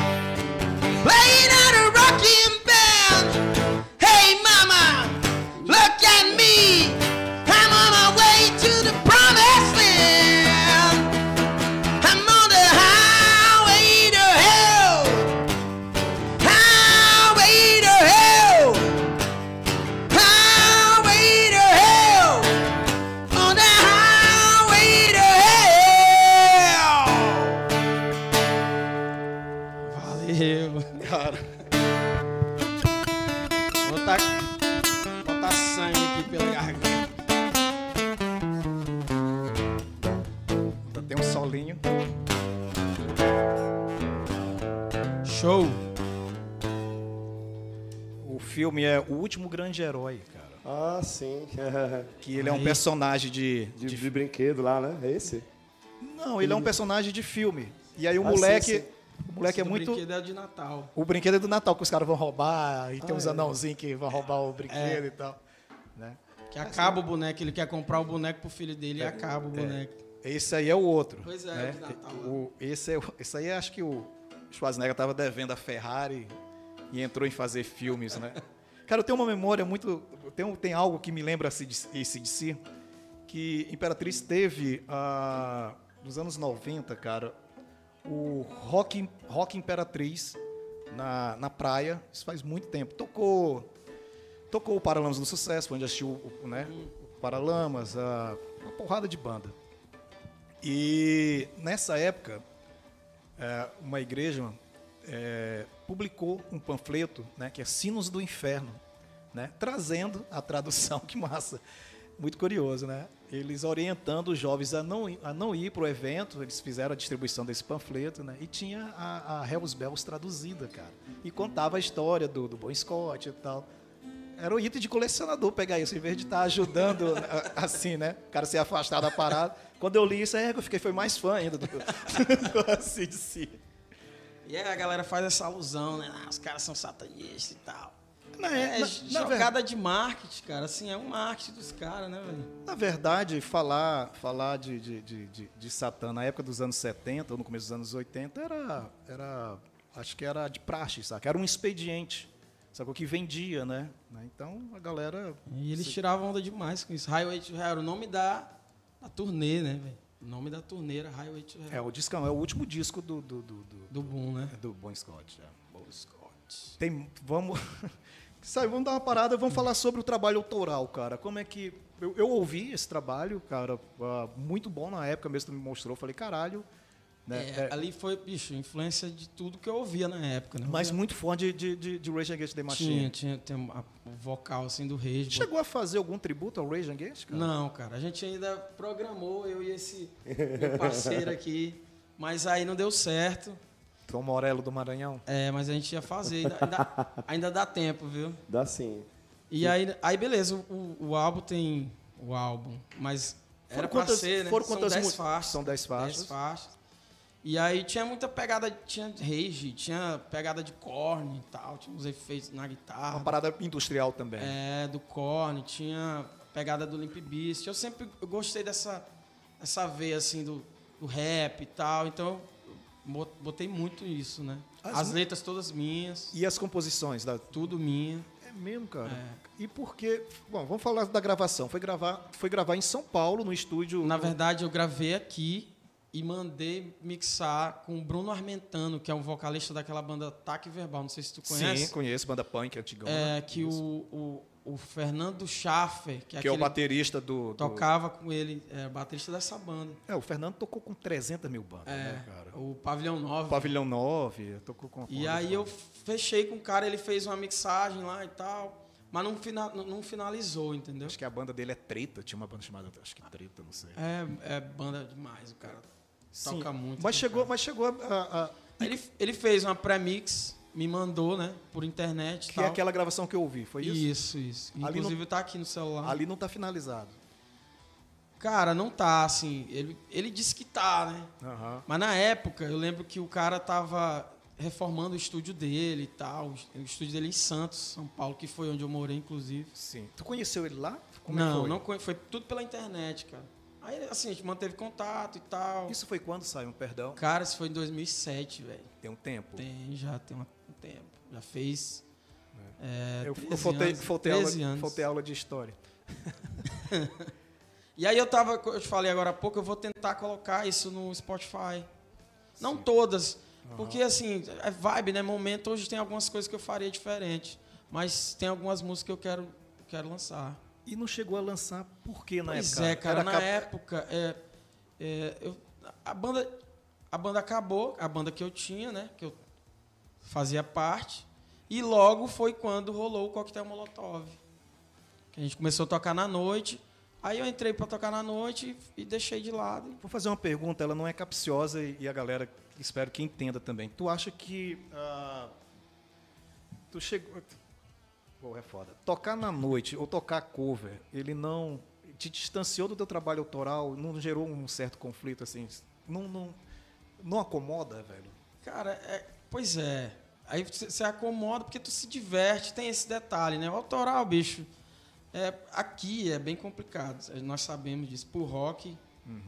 S3: Ah, sim. (laughs)
S2: Que ele é um personagem de,
S3: De,
S2: de-
S3: de brinquedo lá, né? É esse?
S2: Não, ele é um personagem de filme. E aí o
S3: Ah, sim,
S2: moleque.
S3: sim.
S2: O moleque é
S1: Esse do
S2: muito.
S1: brinquedo é de Natal.
S2: O brinquedo é do Natal, que os caras vão roubar, e tem
S3: Ah,
S2: uns
S3: é.
S2: anãozinhos que vão roubar o brinquedo e tal. Né?
S1: Que acaba o boneco, ele quer comprar o boneco pro filho dele e acaba o boneco.
S2: Esse aí é o outro.
S1: Pois é,
S2: né?
S1: o de Natal,
S2: O- esse, é, o- esse aí acho que o Schwarzenegger tava devendo a Ferrari e entrou em fazer filmes, né? (laughs) Cara, eu tenho uma memória muito. Tem, tem algo que me lembra esse de si, que Imperatriz teve ah, nos anos 90, cara, o Rock, rock Imperatriz na, na praia. Isso faz muito tempo. Tocou. Tocou o Paralamas do Sucesso, onde assistiu o, né, o Paralamas, a, uma porrada de banda. E nessa época, é, uma igreja é, publicou um panfleto, né, que é Sinos do Inferno, né, trazendo a tradução, (laughs) que massa, muito curioso, né? Eles orientando os jovens a não, a não ir para o evento, eles fizeram a distribuição desse panfleto, né? E tinha a, a Hells Bells traduzida, cara. E contava a história do, do Bon Scott e tal. Era o item de colecionador pegar isso, em vez de estar ajudando a- assim, né? O cara se afastar da parada. Quando eu li isso, é eu fiquei foi mais fã ainda do, (laughs) do assim de si.
S1: E aí a galera faz essa alusão, né? Ah, os caras são satanistas e tal.
S2: Na,
S1: É,
S2: na- na
S1: jogada de marketing, cara. Assim, é um marketing dos caras, né, velho?
S2: na verdade, falar, falar de, de, de, de, de Satã na época dos anos 70 ou no começo dos anos 80 era, era acho que era de praxe, saca? Era um expediente, sacou? Que vendia, né? Então a galera
S1: E eles tiravam onda demais com isso. Highway to Hell era o nome da, da turnê, né, velho? O nome da turnê era Highway to Hell.
S2: É, o discão é o último disco do do do, do,
S1: Do Boom, né?
S2: do Bon Scott. É. Tem, vamos (laughs) Sai, vamos dar uma parada, vamos falar sobre o trabalho autoral, cara. Como é que eu, eu ouvi esse trabalho, cara, ah, muito bom na época mesmo tu me mostrou, falei, caralho, né?
S1: É,
S2: É,
S1: Ali foi, bicho, influência de tudo que eu ouvia na época, né?
S2: mas muito fã de, de, de, de Rage Against the Machine.
S1: tinha, tinha, tinha a- o vocal assim do Rage.
S2: Chegou a fazer algum tributo ao Rage Against, cara?
S1: Não, cara, a gente ainda programou, eu e esse meu parceiro aqui, mas aí não deu certo.
S2: Tom Morello do Maranhão.
S1: É, mas a gente ia fazer, ainda, ainda, ainda dá tempo, viu?
S3: Dá sim.
S1: E aí, aí beleza, o, o álbum tem o álbum, mas era pra
S2: quantas-
S1: ser, né?
S2: foram
S1: São
S2: quantas
S1: 10
S2: mu-
S1: faixas.
S2: são 10 faixas.
S1: 10 faixas. E aí tinha muita pegada, tinha rage, tinha pegada de corne e tal, tinha uns efeitos na
S2: Uma
S1: guitarra.
S2: parada industrial também.
S1: É, do corne, tinha pegada do Limp Bizkit. Eu sempre gostei dessa, dessa veia, assim, do, do rap e tal, então eu botei muito isso, né?
S2: As
S1: As letras todas minhas,
S2: E as composições da,
S1: tudo minha.
S2: É mesmo, cara.
S1: É.
S2: E por que. Bom, vamos falar da gravação. Foi gravar, foi gravar em São Paulo, no estúdio.
S1: Na verdade, eu gravei aqui e mandei mixar com o Bruno Armentano, que é um vocalista daquela banda Taque Verbal. Não sei se tu conhece.
S2: Sim, conheço, banda punk antigão.
S1: É, que o, o, o Fernando Schaffer, que é,
S2: Que é o baterista do. do-
S1: tocava com ele, é baterista dessa banda.
S2: É, o Fernando tocou com 300 mil bandas,
S1: É,
S2: né, cara?
S1: o Pavilhão 9.
S2: Pavilhão 9, tocou com.
S1: E aí eu fechei com o cara, ele fez uma mixagem lá e tal, mas não, fina, não finalizou, entendeu?
S2: Acho que a banda dele é Treta, tinha uma banda chamada. Acho que Treta, não sei.
S1: É, é banda demais, o cara toca muito.
S2: Mas chegou,
S1: cara.
S2: mas chegou a. a-
S1: Ele, ele fez uma pré-mix, me mandou, né, por internet
S2: que é
S1: tal.
S2: aquela gravação que eu ouvi, foi isso?
S1: Isso, isso.
S2: Ali
S1: Inclusive tá aqui no celular.
S2: Ali não tá finalizado.
S1: Cara, não tá, assim, ele, ele disse que tá, né?
S2: Aham.
S1: Mas na época, eu lembro que o cara tava reformando o estúdio dele e tal, o estúdio dele em Santos, São Paulo, que foi onde eu morei, inclusive.
S2: Sim. Tu conheceu ele lá? Como é
S1: não,
S2: foi?
S1: não foi tudo pela internet, cara. Aí, assim, a gente manteve contato e tal.
S2: Isso foi quando saiu, perdão?
S1: Cara, isso foi em 2007, velho.
S2: Tem um tempo.
S1: Tem, já tem um tempo. Já fez. É,
S2: eu
S1: 13
S2: eu faltei,
S1: anos,
S2: faltei,
S1: 13
S2: aula,
S1: anos.
S2: faltei aula de história. (laughs)
S1: E aí eu tava, eu te falei agora há pouco, eu vou tentar colocar isso no Spotify. Não todas, porque assim, é vibe, né? Momento, hoje tem algumas coisas que eu faria diferente, mas tem algumas músicas que eu quero, quero lançar.
S2: E não chegou a lançar por quê na
S1: pois
S2: época?
S1: é, cara,
S2: Era
S1: na
S2: cap-
S1: época, é, é, eu- a banda a banda acabou, a banda que eu tinha, né, que eu fazia parte, e logo foi quando rolou o Coquetel Molotov. Que a gente começou a tocar na noite, aí eu entrei pra tocar na noite e, e deixei de lado.
S2: Vou fazer uma pergunta, ela não é capciosa e, e a galera espero que entenda também. Tu acha que ah, tu chegou Pô, é foda. Tocar na noite ou tocar cover, ele não te distanciou do teu trabalho autoral, não gerou um certo conflito assim, não não não acomoda, velho.
S1: Cara, é, pois é. Aí você acomoda porque tu se diverte, tem esse detalhe, né? O autoral, bicho, é, aqui é bem complicado. Nós sabemos disso, por rock.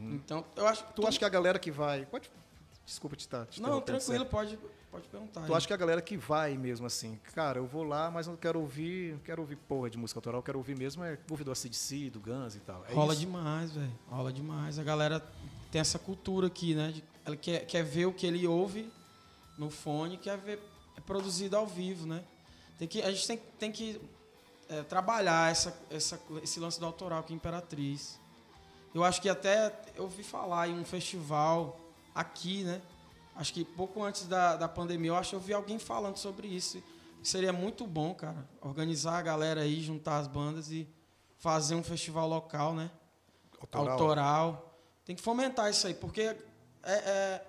S1: Então, eu acho
S2: Tu acha que a galera que vai, pode Desculpa te estar. te
S1: Não, tranquilo, pode, pode perguntar.
S2: Tu acha que a galera que vai mesmo assim, cara, eu vou lá, mas não quero ouvir, não quero ouvir porra de música autoral, quero ouvir mesmo é ouvir do ACDC, do Guns e tal. É
S1: Rola
S2: isso?
S1: demais, velho. Rola demais. A galera tem essa cultura aqui, né? de- ela quer, quer ver o que ele ouve no fone, quer ver é produzido ao vivo, né? Tem que, a gente tem, tem que é, trabalhar essa, essa, esse lance do autoral aqui em Imperatriz. Eu acho que até eu ouvi falar em um festival aqui, né? Acho que pouco antes da, da pandemia, eu acho que eu vi alguém falando sobre isso. Seria muito bom, cara, organizar a galera aí, juntar as bandas e fazer um festival local, né?
S2: Autoral.
S1: autoral. Tem que fomentar isso aí, porque é, é-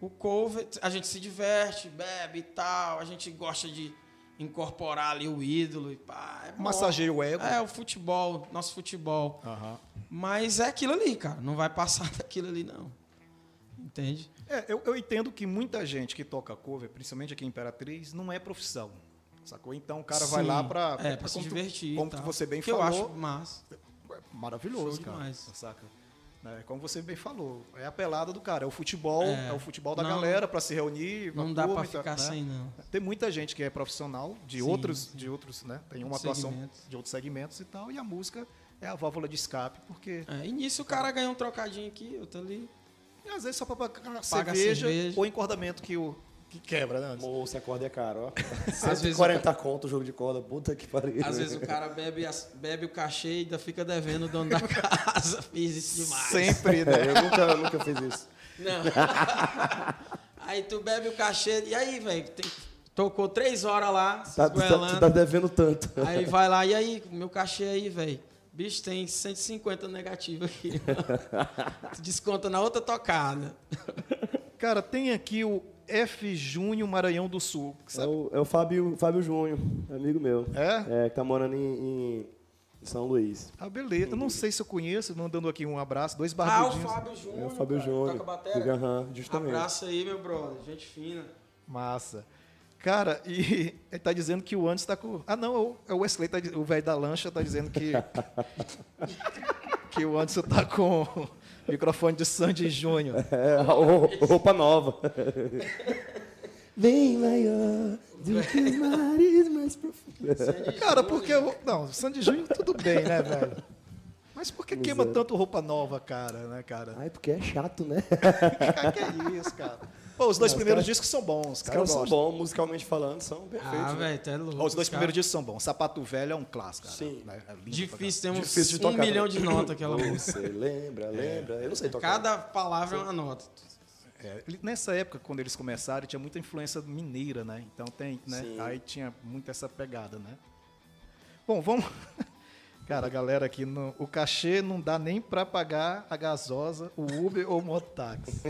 S1: o cover, a gente se diverte, bebe e tal, a gente gosta de incorporar ali o ídolo e pá. É.
S2: Massageia o ego.
S1: É, o futebol, nosso futebol.
S2: Aham.
S1: Mas é aquilo ali, cara. Não vai passar (laughs) daquilo ali, não. Entende?
S2: É, eu, eu entendo que muita gente que toca cover, principalmente aqui em Imperatriz, não é profissão. Sacou? Então o cara vai
S1: Sim.
S2: lá pra.
S1: É, pra se
S2: como tu-
S1: divertir. e
S2: Como
S1: tal.
S2: você bem
S1: que
S2: falou.
S1: eu acho massa.
S2: Maravilhoso,
S1: Show
S2: cara.
S1: demais.
S2: Saca? É, como você bem falou, é a pelada do cara, é o futebol, é,
S1: É.
S2: o futebol da
S1: Não-
S2: galera pra se reunir.
S1: Não dá pra
S2: tal,
S1: ficar
S2: né?
S1: sem, não.
S2: Tem muita gente que é profissional de
S1: Sim,
S2: outros,
S1: sim.
S2: de outros, né? Tem uma
S1: Outros
S2: atuação
S1: segmentos.
S2: de outros segmentos e tal, e a música é a válvula de escape, porque
S1: É, e nisso o cara ganha um trocadinho aqui, outro ali.
S2: E às vezes só pra pagar
S1: Paga
S2: cerveja,
S1: cerveja.
S2: ou encordamento que o que quebra, né?
S3: Moço, a corda é caro, ó. (laughs)
S1: vezes
S3: 140 conto o jogo de corda, puta que pariu.
S1: Às vezes o cara bebe, as- bebe o cachê e ainda fica devendo o dono da (laughs) casa. Fiz isso demais.
S2: Sempre, né?
S3: É, eu nunca, eu nunca fiz isso.
S1: Não. (laughs) aí tu bebe o cachê. E aí, velho? tem- Tocou três horas lá, se
S3: Tá, tu, tá, tu tá devendo tanto.
S1: Aí vai lá, e aí, meu cachê aí, velho? Bicho, tem 150 negativo aqui. (laughs) desconta na outra tocada.
S2: Cara, tem aqui o F Júnior Maranhão do Sul.
S3: É o, é o Fábio, Fábio Júnior, amigo meu.
S2: É?
S3: É, que tá morando em, em- São Luís.
S2: Ah, beleza. Eu não sei se eu conheço, mandando aqui um abraço, dois
S1: Ah, o
S2: barbudinhos.
S1: Fábio
S3: É
S1: Júnior.
S3: o Fábio
S1: cara,
S3: Júnior.
S1: Toca bateria.
S3: Aham, justamente.
S1: Abraço aí, meu brother. Gente fina.
S2: Massa. Cara, e (laughs) ele tá dizendo que o Anderson tá com. Ah, não, é o- é Wesley, tá o velho da lancha, tá dizendo que. (laughs) que o Anderson tá com o microfone de Sandy Júnior. (laughs)
S3: É, roupa nova. Bem maior do que os mares mais profundos.
S2: Cara, porque. eu- Não, Sandy Júnior tudo bem, né, velho? Mas por que queima tanto roupa nova, cara, né, cara?
S3: Ai, porque é chato, né?
S2: Que é isso, cara? Pô, os dois
S3: Não, os
S2: primeiros
S3: caras-
S2: discos são bons,
S3: Os
S2: cara. eu
S3: caras são bons, musicalmente falando, são perfeitos.
S1: Ah,
S3: né?
S1: velho, tá louco.
S2: Os dois
S1: cara.
S2: primeiros discos são bons. Sapato Velho é um clássico, cara.
S3: Sim.
S2: né? É
S1: Difícil, temos
S3: Difícil de
S1: um
S3: tocar
S1: milhão de notas aquela música.
S3: Você lembra, lembra? Eu não sei tocar.
S1: Cada palavra é uma nota.
S2: É, nessa época, quando eles começaram, tinha muita influência mineira, né? Então tem, né?
S3: Sim.
S2: Aí tinha muito essa pegada, né? Bom, vamos. (laughs) Cara, a galera aqui, no- o cachê não dá nem pra pagar a gasosa, o Uber ou o mototáxi.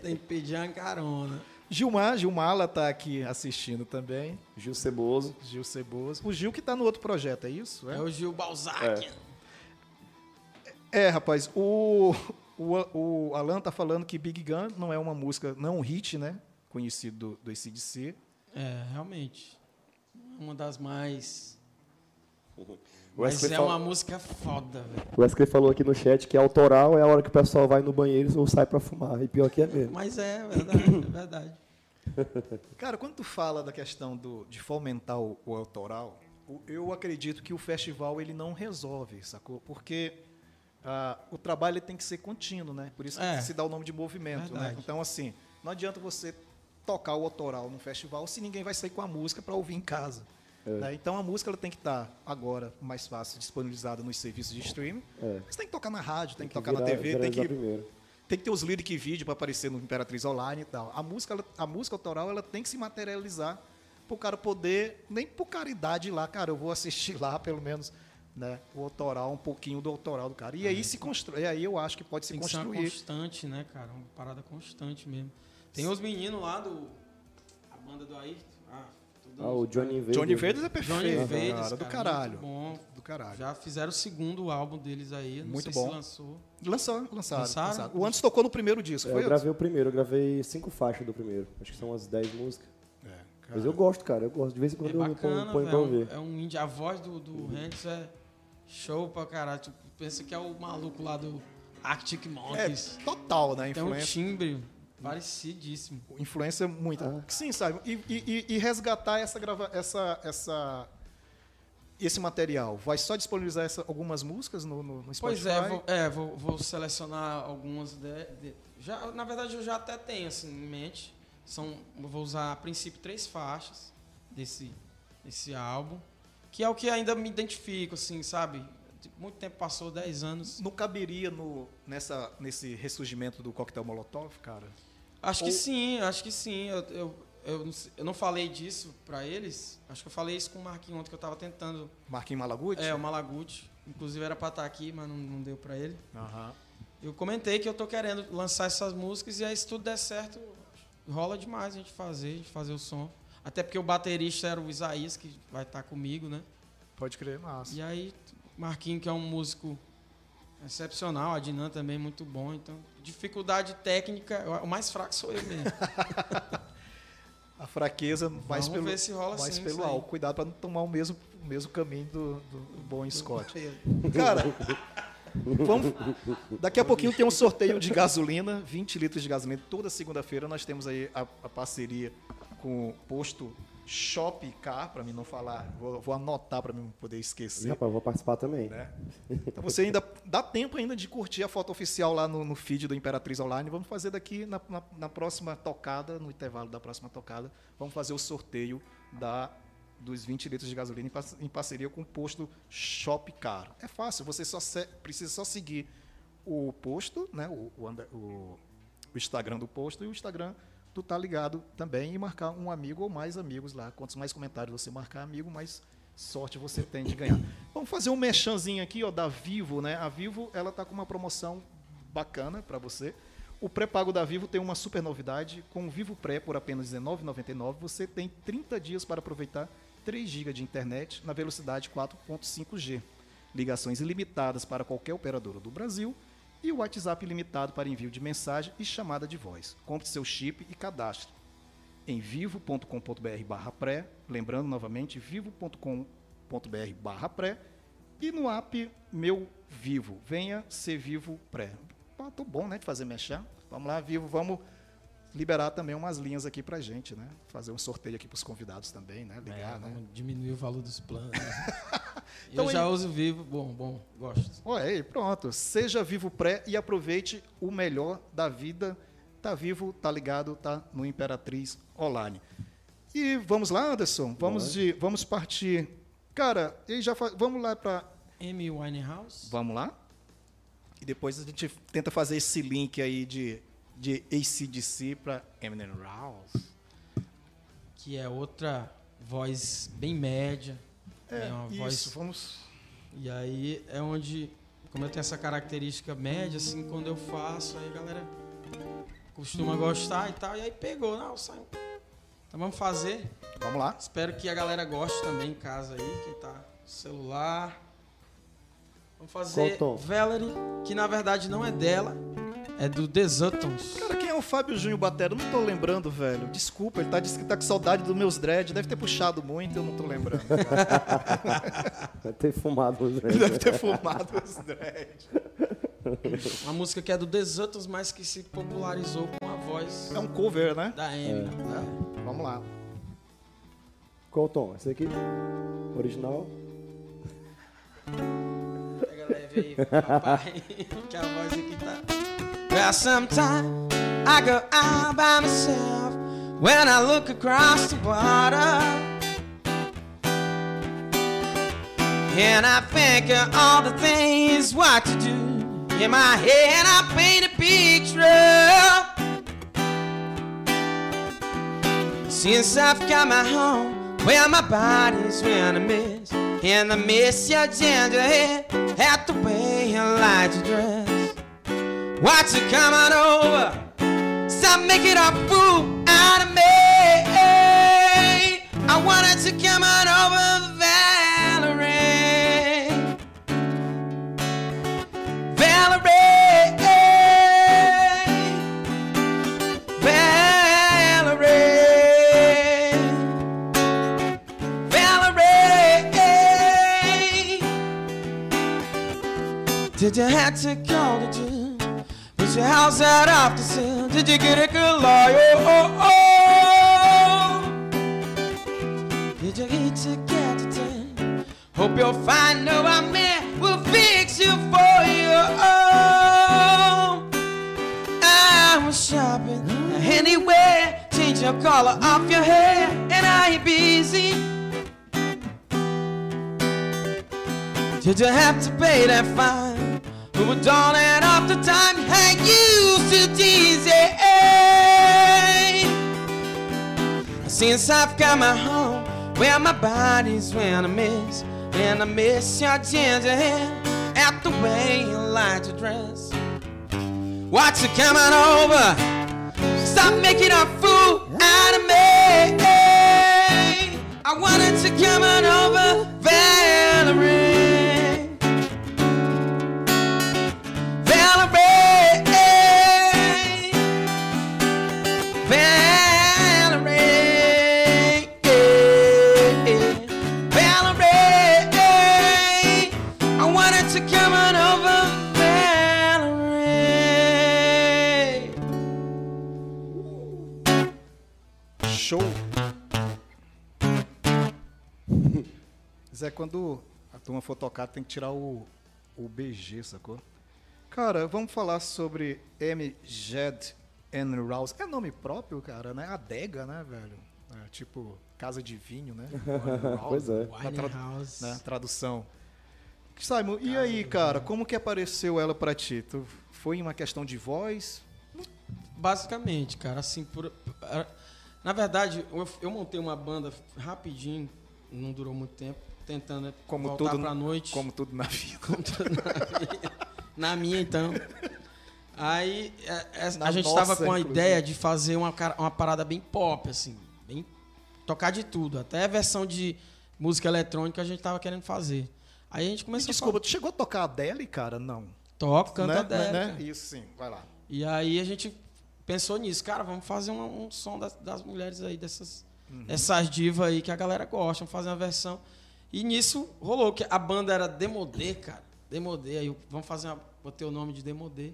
S1: Tem que pedir uma carona.
S2: Gilmar, Gilmala tá aqui assistindo também.
S3: Gil Ceboso.
S2: Gil Ceboso. O Gil que tá no outro projeto, é isso?
S1: É
S2: É,
S1: o Gil Balzac.
S2: é rapaz, o, o, o Alan tá falando que Big Gun não é uma música, não é um hit, né? Conhecido do, do ACDC.
S1: É, realmente. Uma das mais. (laughs)
S3: O
S1: Mas é
S3: fal-
S1: uma música foda, velho.
S3: o Wesley falou aqui no chat que autoral é a hora que o pessoal vai no banheiro ou sai pra fumar. E pior que é mesmo.
S1: Mas é verdade, é verdade. (laughs)
S2: Cara, quando tu fala da questão do, de fomentar o, o autoral, o- eu acredito que o festival ele não resolve, sacou? Porque ah, o trabalho ele tem que ser contínuo, né? Por isso que
S1: É.
S2: se dá o nome de movimento, né?
S1: Verdade.
S2: Então, assim, não adianta você tocar o autoral no festival se ninguém vai sair com a música para ouvir em casa. Né? Então a música ela tem que estar agora mais fácil disponibilizada nos serviços de streaming.
S3: É.
S2: Mas tem que tocar na rádio, tem que,
S3: Tem que
S2: tocar na
S3: virar-
S2: TV, tem que
S3: primeiro.
S2: tem que ter os lyric vídeo para aparecer no Imperatriz Online e tal. A música, ela- a música autoral, ela tem que se materializar pro cara poder, nem por caridade ir lá, cara, eu vou assistir (laughs) lá pelo menos, né, o autoral, um pouquinho do autoral do cara. E aí se constrói, aí eu acho que pode se
S1: Tem que ser uma
S2: construir.
S1: constante, né, cara? Uma parada constante mesmo. Tem os meninos lá do. A banda do Ayrton. Ah,
S3: Ah, o Johnny Invader.
S2: Johnny Vedas é perfeito,
S1: Johnny
S2: cara,
S1: Invaders,
S2: do
S1: cara,
S2: caralho.
S1: muito bom.
S2: Do caralho.
S1: Já fizeram o segundo álbum deles aí. Não
S2: Muito
S1: sei
S2: bom.
S1: se lançou.
S2: Lançou, lançaram,
S1: Lançaram?
S2: lançaram. O antes tocou no primeiro disco,
S3: É,
S2: foi
S3: eu gravei o primeiro, eu gravei cinco faixas do primeiro. Acho que são umas 10 músicas.
S2: É, cara.
S3: Mas eu gosto, cara, eu gosto. De vez em
S1: É
S3: quando eu ponho,
S1: bacana,
S3: ponho pra ouvir.
S1: velho. É um indie. A voz do, do Hands é show pra caralho. Tu pensa que é o maluco lá do Arctic
S2: É,
S1: Monkeys.
S2: total, né,
S1: Tem um
S2: influência.
S1: timbre parecidíssimo.
S2: influência muito.
S3: Ah.
S2: Sim, sabe? E, e- e- resgatar essa, grava essa, essa, esse material. Vai só disponibilizar essa- algumas músicas no, no, no Spotify?
S1: Pois é, vou, é vou, vou selecionar algumas de, de- já Na verdade, eu já até tenho assim, em mente. São, vou usar a princípio três faixas desse, desse álbum, que é o que ainda me identifico, assim, sabe? Muito tempo passou, 10 anos.
S2: Não caberia no, nessa, nesse ressurgimento do coquetel Molotov, cara?
S1: Acho
S2: Ou-
S1: que sim, acho que sim. Eu, eu, eu, eu não falei disso pra eles. Acho que eu falei isso com o Marquinhos ontem, que eu tava tentando.
S2: Marquinhos Malaguti?
S1: É, o Malaguti. Inclusive era pra estar aqui, mas não, não deu pra ele.
S2: Aham.
S1: Eu comentei que eu tô querendo lançar essas músicas e aí se tudo der certo, rola demais a gente fazer, a gente fazer o som. Até porque o baterista era o Isaías, que vai estar comigo, né?
S2: Pode crer, massa.
S1: E aí, Marquinho, que é um músico excepcional, a Dinan também muito bom. Então, dificuldade técnica, o mais fraco sou eu mesmo. (laughs)
S2: A fraqueza mais
S1: Vamos
S2: pelo,
S1: ver se rola
S2: mais
S1: sim
S2: pelo álcool. Cuidado para não tomar o mesmo, o mesmo caminho do, do bom (laughs) Scott. Cara, vamos, daqui a pouquinho tem um sorteio de gasolina, 20 litros de gasolina. Toda segunda-feira nós temos aí a, a parceria com o posto Shop Car, para mim não falar, vou, vou anotar para mim poder esquecer.
S3: rapaz, eu vou participar também.
S2: Né? Então você ainda dá tempo ainda de curtir a foto oficial lá no, no feed do Imperatriz Online. Vamos fazer daqui na, na- na próxima tocada, no intervalo da próxima tocada, vamos fazer o sorteio da dos 20 litros de gasolina em, par- em parceria com o posto Shop Car. É fácil, você só se- precisa só seguir o posto, né, o, o o- o Instagram do posto e o Instagram do Tá Ligado também e marcar um amigo ou mais amigos lá. Quantos mais comentários você marcar amigo, mais sorte você tem de ganhar. Vamos fazer um mechanzinho aqui, ó, da Vivo, né? A Vivo, ela tá com uma promoção bacana para você. O pré-pago da Vivo tem uma super novidade. Com o Vivo Pré por apenas R$19,99, você tem 30 dias para aproveitar 3 GB de internet na velocidade 4.5G. Ligações ilimitadas para qualquer operadora do Brasil e o WhatsApp ilimitado para envio de mensagem e chamada de voz. Compre seu chip e cadastre em vivo.com.br barra pré, lembrando novamente, vivo.com.br barra pré, e no app Meu Vivo, venha ser Vivo Pré. Pô, tô bom, né, de fazer mexer. Vamos lá, Vivo, vamos liberar também umas linhas aqui pra gente, né? Fazer um sorteio aqui pros convidados também, né? Ligar,
S1: É,
S2: né?
S1: diminuir o valor dos planos. (laughs)
S2: Então,
S1: eu já uso vivo, bom, bom, gosto.
S2: Aí, pronto. Seja Vivo Pré e aproveite o melhor da vida. Tá vivo, tá ligado, tá no Imperatriz Online. E vamos lá, Anderson. Vamos
S3: Bora.
S2: de, vamos partir. Cara, e já vamos lá para
S1: Amy Winehouse.
S2: Vamos lá? E depois a gente tenta fazer esse link aí de, de ACDC para Eminem Rouse.
S1: que é outra voz bem média.
S2: É,
S1: uma
S2: isso,
S1: voz.
S2: vamos.
S1: E aí é onde, como eu tenho essa característica média, assim, quando eu faço, aí a galera costuma gostar e tal. E aí pegou, não, sai. Então vamos fazer.
S2: Vamos lá.
S1: Espero que a galera goste também em casa aí, quem tá no celular. Vamos fazer? Valerie, que na verdade não é dela, é do The Zuttons.
S2: Cara, quem é o Fábio Júnior Batera? Eu não tô lembrando, velho. Desculpa, ele tá dizendo que tá com saudade dos meus dread. Deve ter puxado muito, eu não tô lembrando.
S3: Vai ter fumado os
S2: Deve ter fumado os dread.
S1: Uma música que é do The Zuttons, mas que se popularizou com a voz
S2: É um cover, né?
S1: da Amy. É.
S2: Vamos lá.
S3: Qual tom? Esse aqui? Original?
S1: Pega leve aí, (laughs) papai, que a voz aqui tá. Well, sometimes I go out by myself when I look across the water. And I think of all the things what to do. In my head, I paint a picture. Since I've got my home, where my body's in a mist, and I miss your ginger hair at the way you like to dress. What's you coming over? Stop making a fool out of me. I wanted to come on over, Valerie. Valerie. Valerie. Valerie. Did you have to call the gym? Was your house off the sale? Did you get a good lawyer? Oh, oh. Did you eat to get to ten? Hope you'll find no one man will fix you for you. Oh, I was shopping anywhere. Change your color off your hair, and I ain't busy. Did you have to pay that fine? Were darling the time I used to tease? Eh? Since I've got my home, where my body's when I miss, and I miss your ginger hair, at the way you like to dress. What's you coming over? Stop making a fool out of me. Eh? I wanted to come on over Valerie. Valerie. Valerie. Valerie. I wanted to come on over Valerie.
S2: Show! (laughs) Zé, quando a turma for tocar, tem que tirar o, o BG, sacou? Cara, vamos falar sobre M. Jed and Rouse. É nome próprio, cara, né? Adega, né, velho? É, tipo, casa de vinho, né? (laughs)
S3: Pois é.
S2: Na tradu-
S1: House.
S2: né, tradução. Simon, e aí, cara, como que apareceu ela pra ti? Tu, foi uma questão de voz?
S1: Basicamente, cara, assim, por, a- na verdade, eu, eu montei uma banda rapidinho, não durou muito tempo, tentando
S2: Como
S1: voltar
S2: tudo,
S1: pra noite.
S2: Como tudo na vida.
S1: Como tudo na (laughs) minha, na minha, então. Aí é, é,
S2: Na
S1: a gente
S2: nossa,
S1: tava com a
S2: inclusive.
S1: ideia de fazer uma, uma parada bem pop, assim, bem tocar de tudo, até a versão de música eletrônica a gente tava querendo fazer. Aí a gente
S2: Me
S1: começou
S2: desculpa,
S1: a
S2: tu chegou a tocar a Adele, cara? Não.
S1: toca, canta
S2: né?
S1: Adele,
S2: Né? Isso sim, vai lá.
S1: E aí a gente pensou nisso, cara, vamos fazer um, um som das, das mulheres aí, dessas essas divas aí que a galera gosta, vamos fazer uma versão. E nisso rolou, que a banda era Demodê, cara. Demodê, aí vamos fazer uma, botei o nome de Demodê.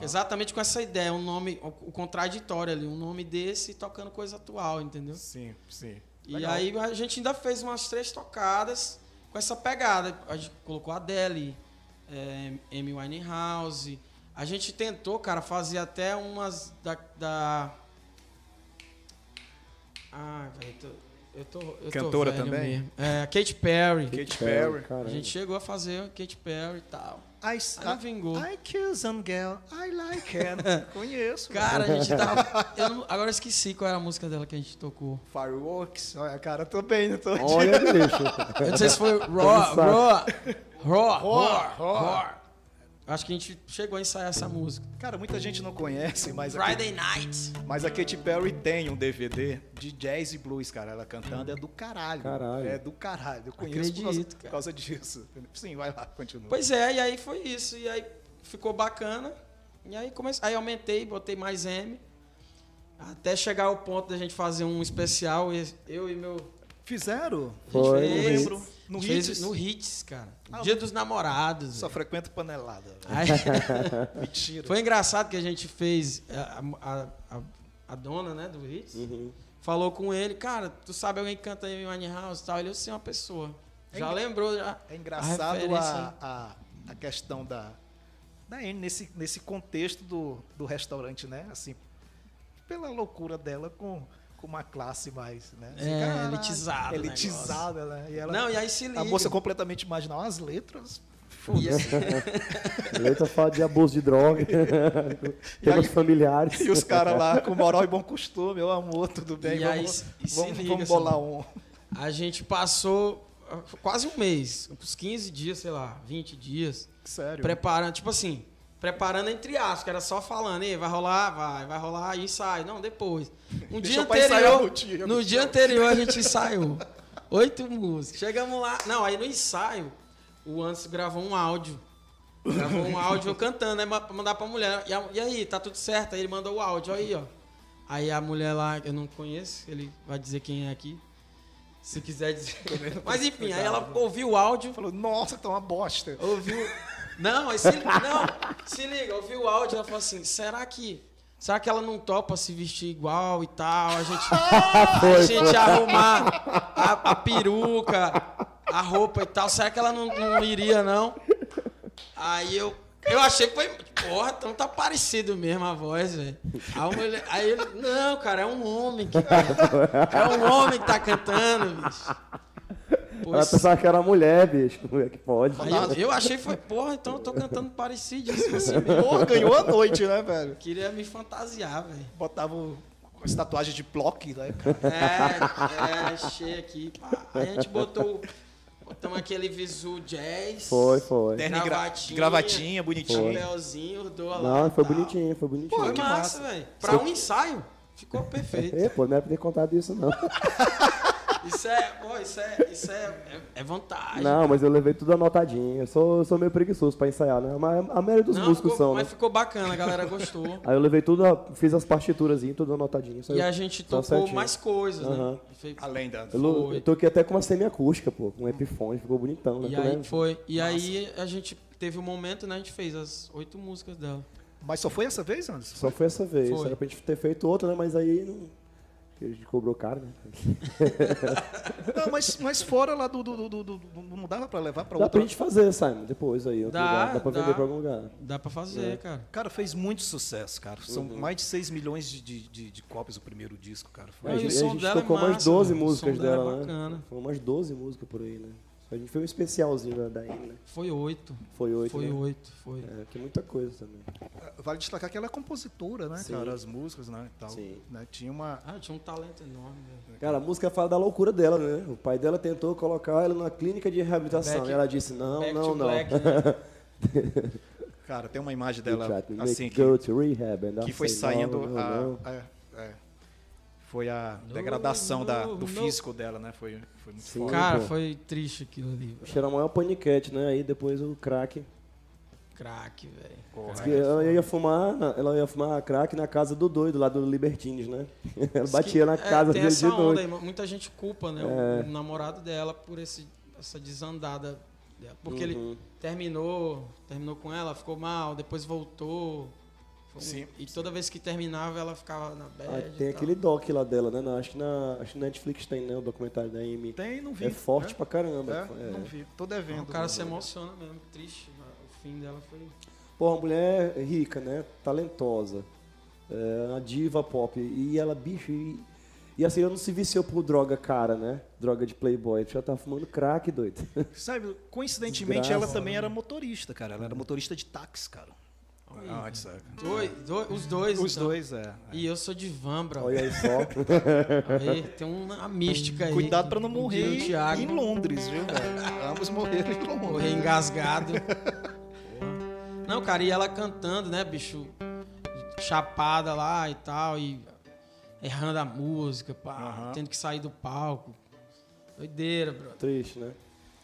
S1: Exatamente com essa ideia, um nome, o, contraditório ali, um nome desse tocando coisa atual, entendeu?
S2: Sim, sim.
S1: E
S2: Legal.
S1: aí a gente ainda fez umas três tocadas com essa pegada. A gente colocou a Adele, é, Amy Winehouse. A gente tentou, cara, fazer até umas da. da... Ah, velho, eu tô. Eu tô, eu tô
S2: Cantora também?
S1: mesmo. É, Katy Perry.
S2: Katy
S3: Perry,
S2: Perry.
S3: caramba.
S1: A gente chegou a fazer Katy Perry e tal.
S2: I,
S1: não vingou.
S2: I kill some girl, I like it. (laughs) Conheço.
S1: Cara, a gente tava. eu não- agora eu esqueci qual era a música dela que a gente tocou.
S2: Fireworks. Olha, cara, tô bem, não tô
S3: Olha, (laughs) bicho.
S1: Eu não sei se foi Raw. Raw, Raw,
S2: Roar,
S1: Raw, Raw. Acho que a gente chegou a ensaiar essa música.
S2: Cara, muita gente não conhece, mas
S1: Friday Night.
S2: mas a Katy Perry tem um DVD de jazz e blues, cara. Ela cantando é do caralho.
S3: Caralho.
S2: É do caralho. Eu conheço por causa,
S1: Acredito,
S2: por
S1: cara.
S2: causa disso. Sim, vai lá, continua.
S1: Pois é, e aí foi isso. E aí ficou bacana. E aí comecei, aí aumentei, botei mais M. Até chegar ao ponto da gente fazer um especial, eu e meu.
S2: Fizeram?
S3: Foi,
S1: a
S3: no
S1: fez
S2: Hits?
S1: No Hits, cara.
S2: Ah,
S1: Dia dos namorados.
S2: Só frequenta panelada. velho.
S1: Aí- (laughs)
S2: Mentira.
S1: Foi engraçado que a gente fez a, a, a, a dona, né, do Hits. Falou com ele, cara, tu sabe alguém que canta em Winehouse e tal? Ele, eu sei uma pessoa.
S2: É
S1: Já
S2: engra-
S1: lembrou, já.
S2: É engraçado a, a, a questão da, da Anne nesse, nesse contexto do, do restaurante, né? Assim, pela loucura dela com, com uma classe mais, né? Assim,
S1: É,
S2: caralho,
S1: elitizado o
S2: Elitizada, né? E ela,
S1: Não, e aí se liga.
S2: a moça completamente marginal, as letras.
S1: Assim, (laughs)
S3: Letra fala de abuso de droga. (laughs) Temas familiares.
S2: E os caras lá com moral e bom costume, meu amor, tudo bem?
S1: E aí
S2: vamos
S1: se- e se
S2: vamos,
S1: liga,
S2: vamos bolar um.
S1: a gente passou ah, quase um mês, uns 15 dias, sei lá, 20 dias,
S2: Sério.
S1: preparando, tipo assim, preparando entre aspas, que era só falando, Ei, vai rolar, vai, vai rolar, e sai. Não, depois. Um dia anterior,
S2: no dia,
S1: no dia anterior a gente ensaiou. Oito músicas. Chegamos lá. Não, aí no ensaio, o Anderson gravou um áudio. Gravou um áudio eu cantando, né? Pra mandar pra mulher. E, a- e aí, tá tudo certo? Aí ele mandou o áudio, aí, ó. Aí a mulher lá, eu não conheço, ele vai dizer quem é aqui. Se quiser dizer. Mas enfim, aí ela ouviu o áudio,
S2: Falou, nossa, tá uma bosta.
S1: ouviu. Não, aí se, não, se liga, ouviu o áudio, ela falou assim: será que. Será que ela não topa se vestir igual e tal? A gente, (laughs) a gente arrumar a, a peruca, a roupa e tal. Será que ela não, não iria, não? Aí eu. Eu achei que foi. Porra, então tá parecido mesmo a voz, velho. Aí, aí ele. Não, cara, é um homem que canta. É um homem que tá cantando, bicho. Pô,
S3: Ela
S1: isso-
S3: pensava que era mulher, bicho. Como é que pode?
S1: Aí eu, eu achei que foi, porra, então eu tô cantando parecidíssimo assim mesmo.
S2: Porra, ganhou a noite, né, velho?
S1: Queria me fantasiar, velho.
S2: Botava o- as tatuagens de block, né, cara?
S1: É, é, achei aqui. Pá. Aí a gente botou. Botamos aquele visu jazz.
S3: Foi, foi.
S2: Terno e gra-
S1: Gravatinha,
S2: gravatinha, bonitinho.
S1: Chapéuzinho, do lá.
S3: Não, foi
S1: tal.
S3: bonitinho, foi bonitinho.
S1: Foi
S2: que
S1: massa, velho. Pra um ensaio, ficou perfeito.
S3: É, pô, não era pra ter contado isso, não. (laughs)
S1: Isso é, pô, isso é, isso é, é, é vantagem.
S3: Não, mas eu levei tudo anotadinho. Eu sou, sou meio preguiçoso pra ensaiar, né? Mas a maioria dos
S1: Não,
S3: músicos
S1: ficou-
S3: são,
S1: mas
S3: né?
S1: ficou bacana, a galera gostou. (laughs)
S3: Aí eu levei tudo, fiz as partituras, tudo anotadinho.
S1: E a gente tocou
S3: certinho.
S1: mais coisas, né?
S3: Aham.
S1: E foi-
S2: Além da.
S3: Eu, eu toquei até com uma semiacústica, pô, com um Epiphone, ficou bonitão, né?
S1: E
S3: Tu
S1: aí
S3: lembra?
S1: foi. E aí a gente teve um momento, né? A gente fez as oito músicas dela.
S2: Mas só foi essa vez, Anderson?
S3: Só foi essa vez.
S1: Foi.
S3: Era pra gente ter feito outra, né? Mas aí não. A gente cobrou caro, né? (laughs)
S2: Não, mas, mas fora lá do, do, do, do- do- Não dava pra levar pra
S3: Dá
S2: outra.
S3: pra gente fazer, Simon, depois aí. outro
S1: Dá,
S3: lugar. dá pra
S1: dá.
S3: vender pra algum lugar.
S1: Dá pra fazer, cara.
S2: Cara, fez muito sucesso, cara. São
S3: Uhum.
S2: mais de 6 milhões de, de, de- de cópias o primeiro disco, cara. Foi-
S3: É, a
S1: e
S3: gente, a gente
S1: dela é
S3: tocou umas
S1: massa,
S3: 12
S1: mano. O
S3: músicas
S1: som dela é
S3: dela, né?
S1: bacana.
S3: Foi umas 12 músicas por aí, né? A gente fez um especialzinho da, da Amy, né?
S1: Foi oito.
S3: Foi oito.
S1: Foi
S3: né?
S1: oito, foi.
S3: É, que é muita coisa também.
S2: Vale destacar que ela é compositora, né,
S3: Sim.
S2: cara? As músicas, né? Tal,
S3: Sim.
S2: né? Tinha uma.
S1: Ah, tinha um talento enorme, velho.
S3: Cara, a música fala da loucura dela, né? O pai dela tentou colocar ela numa clínica de reabilitação.
S1: Back-
S3: e ela disse: não,
S1: Back
S3: não,
S1: to
S3: não.
S1: Black, né? (laughs)
S2: Cara, tem uma imagem dela assim que, que foi saindo
S3: no,
S2: a.
S3: no.
S2: é, é. Foi a
S1: No,
S2: degradação da,
S1: no,
S2: do
S1: no.
S2: físico dela, né? Foi, foi muito
S3: Sim.
S2: forte.
S1: Cara,
S3: pô.
S1: foi triste aquilo ali.
S3: Acho que era o maior paniquete, né? Aí depois o crack.
S1: Craque, velho.
S3: Ela ia fumar, ela ia fumar crack na casa do doido, lá do Libertines, né? Ela batia na
S1: É,
S3: casa
S1: tem
S3: dele
S1: essa
S3: de
S1: onda
S3: noite.
S1: aí, muita gente culpa, né,
S3: É.
S1: o namorado dela por esse, essa desandada dela. Porque ele
S3: Uhum.
S1: terminou, terminou com ela, ficou mal, depois voltou.
S2: Sim,
S1: e toda vez que terminava, ela ficava na bad.
S3: Ah, tem aquele doc lá dela, né? Não, acho que na acho que na Netflix tem, né? O documentário da Amy.
S2: Tem, não vi.
S3: É forte
S2: né?
S3: pra caramba.
S2: É,
S3: É.
S2: não vi. Tô devendo.
S1: O cara se emociona mesmo, triste. né? O fim dela foi.
S3: Pô, uma mulher rica, né? Talentosa. É, uma diva pop. E ela, bicho, e, e assim, ela não se viciou por droga cara, né? Droga de playboy. Já tá fumando crack, doido.
S2: Sabe, coincidentemente
S3: Desgraça.
S2: ela também era motorista, cara. Ela era motorista de táxi, cara. Antes, é.
S1: Dois, dois- os dois.
S2: Os
S1: então.
S2: dois, é. é.
S1: E eu sou de van, bro.
S3: Olha aí só. (laughs)
S1: Aí, tem uma mística aí.
S2: Cuidado pra não morrer
S1: Thiago.
S2: em Londres, viu, velho? Ambos morreram em Londres.
S1: Morrer engasgado. Não, cara, e ela cantando, né, bicho? Chapada lá e tal, e errando a música, pá,
S2: Aham.
S1: tendo que sair do palco. Doideira, bro.
S3: Triste, né?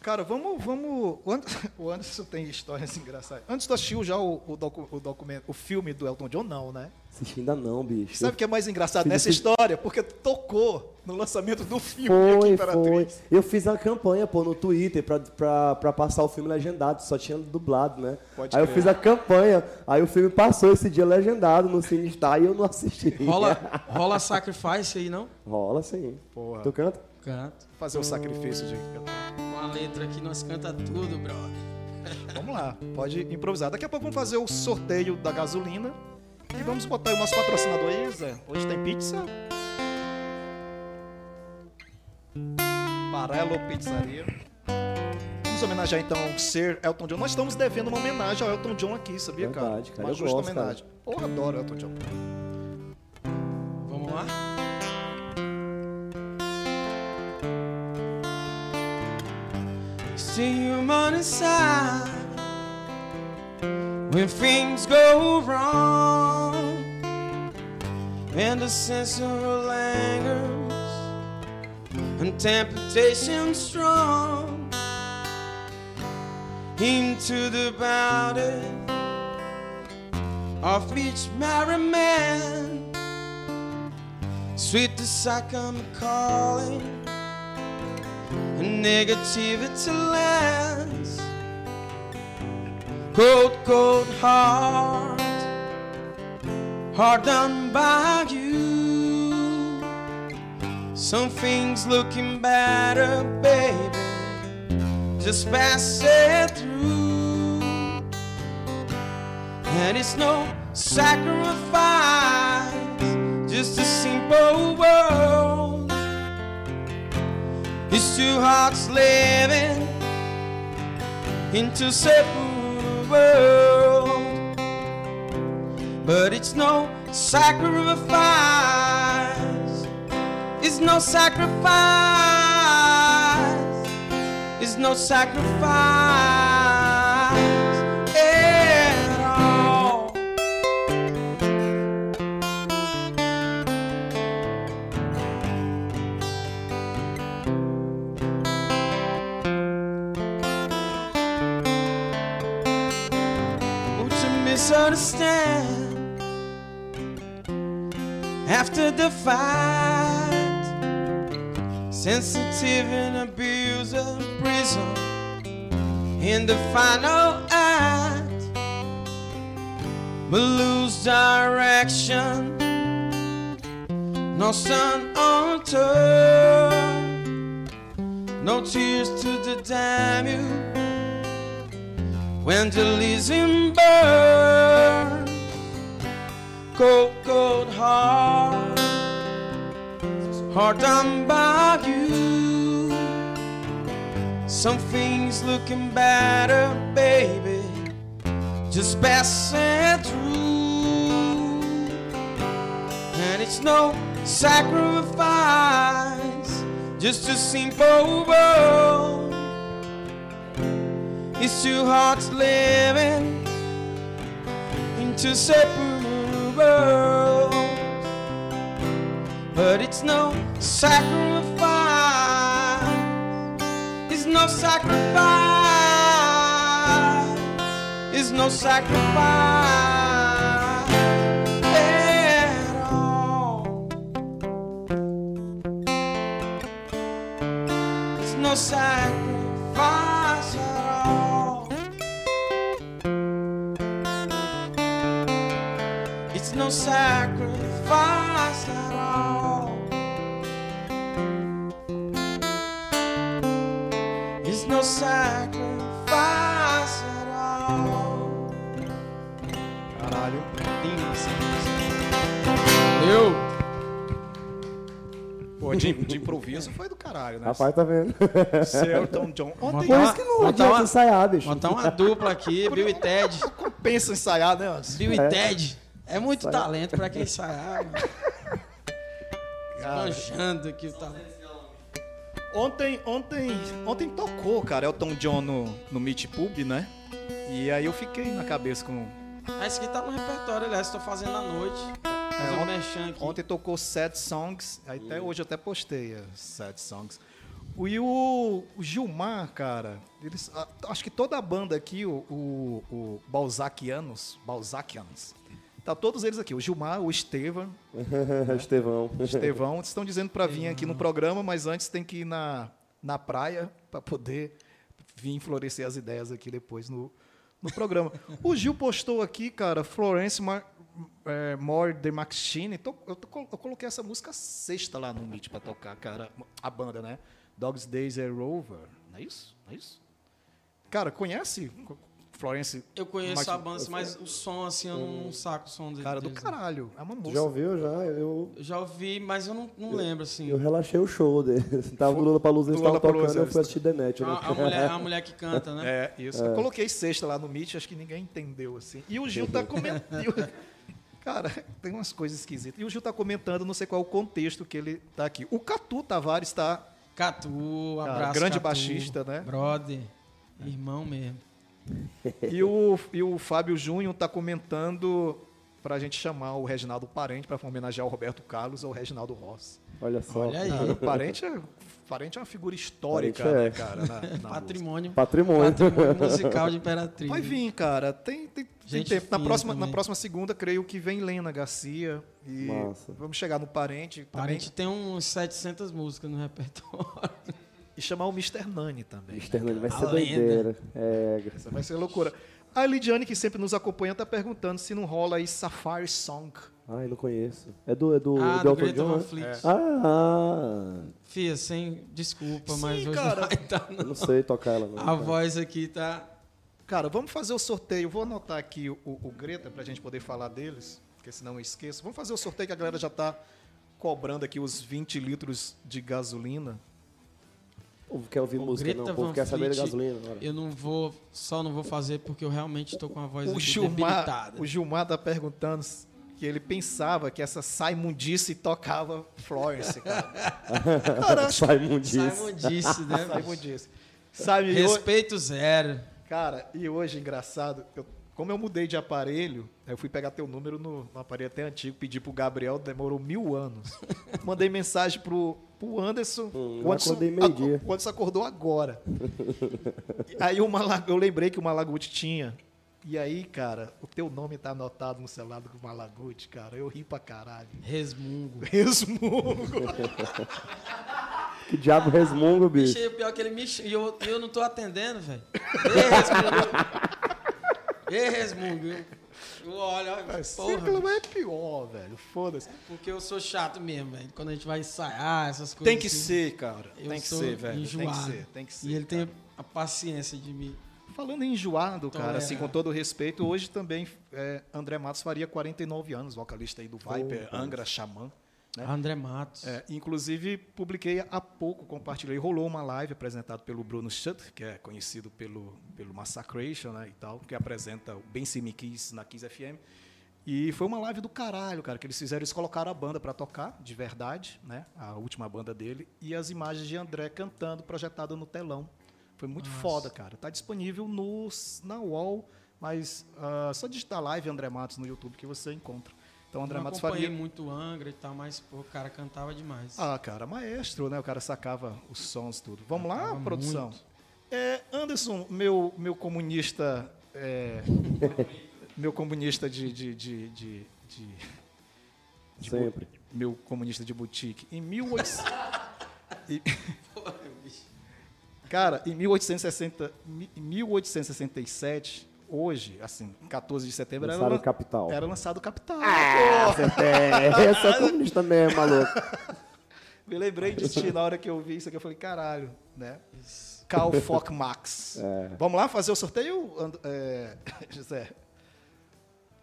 S2: Cara, vamos. vamos... O Anderson- (laughs) O Anderson tem histórias engraçadas. Antes tu assistiu já o, o, docu- o documento, o filme do Elton John? Não, né?
S3: Assisti ainda não, bicho.
S2: Sabe o que é mais engraçado
S3: Fiz
S2: nessa história? Porque tocou no lançamento do filme aqui,
S3: Foi,
S2: Imperatriz.
S3: foi. Eu fiz a campanha, pô, no Twitter pra, pra, pra passar o filme legendado, só tinha dublado, né?
S2: Pode
S3: aí eu
S2: crer.
S3: fiz a campanha, aí o filme passou esse dia legendado no Sinistar e eu não assisti.
S1: Rola, (laughs) rola sacrifice aí, não?
S3: Rola sim.
S2: Porra.
S3: Tu canta?
S1: Canto.
S2: Fazer o sacrifício de cantar.
S1: Com a letra aqui nós canta tudo, brother. (laughs)
S2: Vamos lá, pode improvisar. Daqui a pouco vamos fazer o sorteio da gasolina. E vamos botar aí o nosso patrocinador aí, Zé. Hoje tem pizza. Barelo Pizzaria. Vamos homenagear então o Sir Elton John. Nós estamos devendo uma homenagem ao Elton John aqui, sabia,
S3: Verdade,
S2: cara?
S3: cara,
S2: Uma
S3: eu
S2: justa
S3: gosto, cara.
S2: homenagem. Eu adoro Elton John.
S1: Vamos lá? See human inside when things go wrong. And the sense of lingers and temptation strong. Into the bounty of each merry man. Sweet the second calling, and negativity lands. Cold, cold heart, hard done by you. Some things looking better, baby, just pass it through. And it's no sacrifice, just a simple world. It's two hearts living in two separate worlds. But it's no sacrifice, it's no sacrifice, it's no sacrifice after the fight. Sensitive and abuse of prison in the final act. But lose direction, no sun unturned, no tears to the damn you when the Elysium burns. Cold, cold heart, heart done by you. Some things looking better, baby, just passing through. And it's no sacrifice, just a simple world. It's two hearts living in two separate worlds. But it's no sacrifice. It's no sacrifice. It's no sacrifice at all. It's no sacrifice sacrifice at all. It's no sacrifice at all.
S2: Caralho.
S1: Eu.
S2: Pô, de, de improviso foi do caralho, né?
S3: Rapaz, tá vendo?
S2: Selton John. Ontem
S3: Por isso que não adianta
S1: uma-
S3: ensaiar, bicho.
S1: Botar uma dupla aqui, Bill e Ted.
S2: compensa ensaiar, né?
S1: Bill e
S3: É.
S1: Ted. É muito talento pra quem ensaiar, mano. (laughs) Manjando aqui o talento.
S2: Ontem, ontem, ontem tocou, cara, Elton John no, no Meet Pub, né? E aí eu fiquei na cabeça com.
S1: Ah, esse aqui tá no repertório, aliás, tô fazendo à noite. Um
S2: ontem-
S1: aqui.
S2: Ontem tocou Sad Songs, aí até hoje eu até postei as Sad Songs. O- E o, o Gilmar, cara, eles, acho que toda a banda aqui, o, o, o Balzacianos, Balzacianos, tá todos eles aqui, o Gilmar, o Estevam, (laughs)
S3: Estevão.
S2: Estevão, eles estão dizendo para vir aqui no programa, mas antes tem que ir na, na praia para poder vir florescer as ideias aqui depois no, no programa. O Gil postou aqui, cara, Florence Mar, é, More de Machine. Tô- eu, tô- eu coloquei essa música sexta lá no Meet para tocar, cara, a banda, né? Dogs Days Are Over. Não é isso? Não é isso? Cara, conhece Florence?
S1: Eu conheço a banda, mas o som, assim, eu não saco o som dele.
S2: Cara, do
S1: deles.
S2: caralho. É uma música.
S3: Já ouviu? Já? Eu,
S1: Eu já ouvi, mas eu não, não lembro, assim.
S3: eu relaxei o show dele. (laughs) Tava no Lula Palusa, eles estavam tocando, eu fui assistir The Net. né?
S1: A, a mulher, a mulher que canta, né?
S2: É, isso. Eu coloquei sexta lá no Meet, acho que ninguém entendeu, assim. E o Gil tá comentando. (laughs) Cara, tem umas coisas esquisitas. E o Gil tá comentando, não sei qual é o contexto que ele tá aqui. O Catu Tavares tá.
S1: Catu,
S2: Cara,
S1: abraço.
S2: grande
S1: Catu,
S2: baixista, né?
S1: Brother, irmão mesmo.
S2: E o, e o Fábio Júnior tá comentando pra gente chamar o Reginaldo Parente pra homenagear o Roberto Carlos ou o Reginaldo Rossi.
S3: Olha só.
S1: Olha aí.
S2: Cara, o Parente é, Parente é uma figura histórica,
S3: Parente é.
S2: né, cara? na- na.
S1: Patrimônio,
S3: Patrimônio.
S1: patrimônio musical de Imperatriz.
S2: Vai vir, cara. Tem, tem, tem
S1: Gente
S2: tempo. Na próxima, na próxima segunda, creio que vem Lena Garcia. E
S3: Massa.
S2: vamos chegar no Parente.
S1: A
S2: também,
S1: tem uns 700 músicas no repertório.
S2: E chamar o Mr. Nani também. né,
S3: Externando vai
S1: A
S3: ser doideira. É,
S2: Essa vai ser loucura. A Lidiane, que sempre nos acompanha, tá perguntando se não rola aí Safari Song.
S3: ai, não conheço. É do, é do,
S1: ah,
S3: do
S1: do
S3: Elton
S1: Greta
S3: John,
S1: Van
S3: né?
S1: Fleet.
S3: Ah,
S1: Fia, sem desculpa,
S2: Sim,
S1: mas hoje
S2: cara.
S1: não vai estar.
S3: eu não sei tocar ela não.
S1: A
S3: cara.
S1: voz aqui tá.
S2: Cara, vamos fazer o sorteio. Vou anotar aqui o, o Greta pra gente poder falar deles, porque senão eu esqueço. Vamos fazer o sorteio que a galera já tá cobrando aqui os 20 litros de gasolina.
S3: O povo quer ouvir
S1: O
S3: música,
S1: Greta
S3: não. O povo
S1: Van
S3: quer saber de
S1: Fleet,
S3: gasolina. agora.
S1: Eu não vou, só não vou fazer porque eu realmente tô com a voz
S2: O Gilmar,
S1: debilitada.
S2: o Gilmar tá perguntando que ele pensava que essa Saimundice tocava Florence, cara. (laughs) cara, acho
S3: Sai mundice.
S1: Simon disse, né?
S2: Saimundice. Sabe,
S1: Respeito zero.
S2: cara, e hoje, engraçado, eu- como eu mudei de aparelho, aí eu fui pegar teu número no, no aparelho até antigo, pedi pro Gabriel, demorou mil anos. (laughs) Mandei mensagem pro, pro Anderson.
S3: Hum,
S2: o
S3: eu
S2: Anderson,
S3: acordei meio-dia.
S2: aco- o Anderson acordou agora. (laughs) aí o eu lembrei que o Malaguti tinha E aí, cara, o teu nome tá anotado no celular do Malaguti, cara. Eu ri pra caralho.
S1: Resmungo. (laughs)
S2: Resmungo.
S3: Que diabo resmungo, bicho.
S1: Bicho, pior que ele me e eu, e eu não tô atendendo, velho. Ei, resmungo. Olha, porra,
S2: Ciclo é pior, velho. Foda-se.
S1: porque eu sou chato mesmo, velho. Quando a gente vai ensaiar, essas coisas
S2: Tem que
S1: assim,
S2: ser, cara.
S1: eu
S2: Tem que
S1: sou
S2: ser, velho. Tem que
S1: enjoado.
S2: ser, tem que ser.
S1: E ele
S2: cara.
S1: tem a paciência de me...
S2: Falando em enjoado, cara,
S1: Tolerado.
S2: assim, com todo respeito, hoje também é, André Matos faria 49 anos, vocalista aí do Viper, Angra, Xamã. Né?
S1: André Matos.
S2: É, inclusive, publiquei há pouco, compartilhei. Rolou uma live apresentada pelo Bruno Schutt, que é conhecido pelo, pelo Massacration né, e tal, que apresenta o Ben Me Kiss na Kiss FM. E foi uma live do caralho, cara, que eles fizeram. Eles colocaram a banda para tocar, de verdade, né? A última banda dele. E as imagens de André cantando, projetada no telão. Foi muito foda, cara. Tá disponível no, na UOL, mas ah, só digitar live André Matos no YouTube que você encontra. Então, André
S1: não
S2: Matos
S1: acompanhei
S2: faria.
S1: muito Angra e tal, mas pô, o cara cantava demais.
S2: Ah, cara, maestro, né? O cara sacava os sons tudo. Vamos lá,
S1: Sacava
S2: produção? É, Anderson, meu, meu comunista. é, (laughs) meu comunista de. de, de, de, de- de
S3: Sempre.
S2: meu comunista de boutique. Em 1800. (laughs) e- cara, em 1860, mi- em 1867, hoje, assim, 14 de setembro, era,
S3: Lançaram
S2: lan-
S3: Capital.
S2: era lançado o Capital.
S3: É, esse é (laughs) comunista mesmo, maluco. (laughs)
S2: Me lembrei de ti na hora que eu vi isso aqui. Eu falei, caralho, né? Carl Fock Max. Vamos lá fazer o sorteio, And- é, (laughs) José?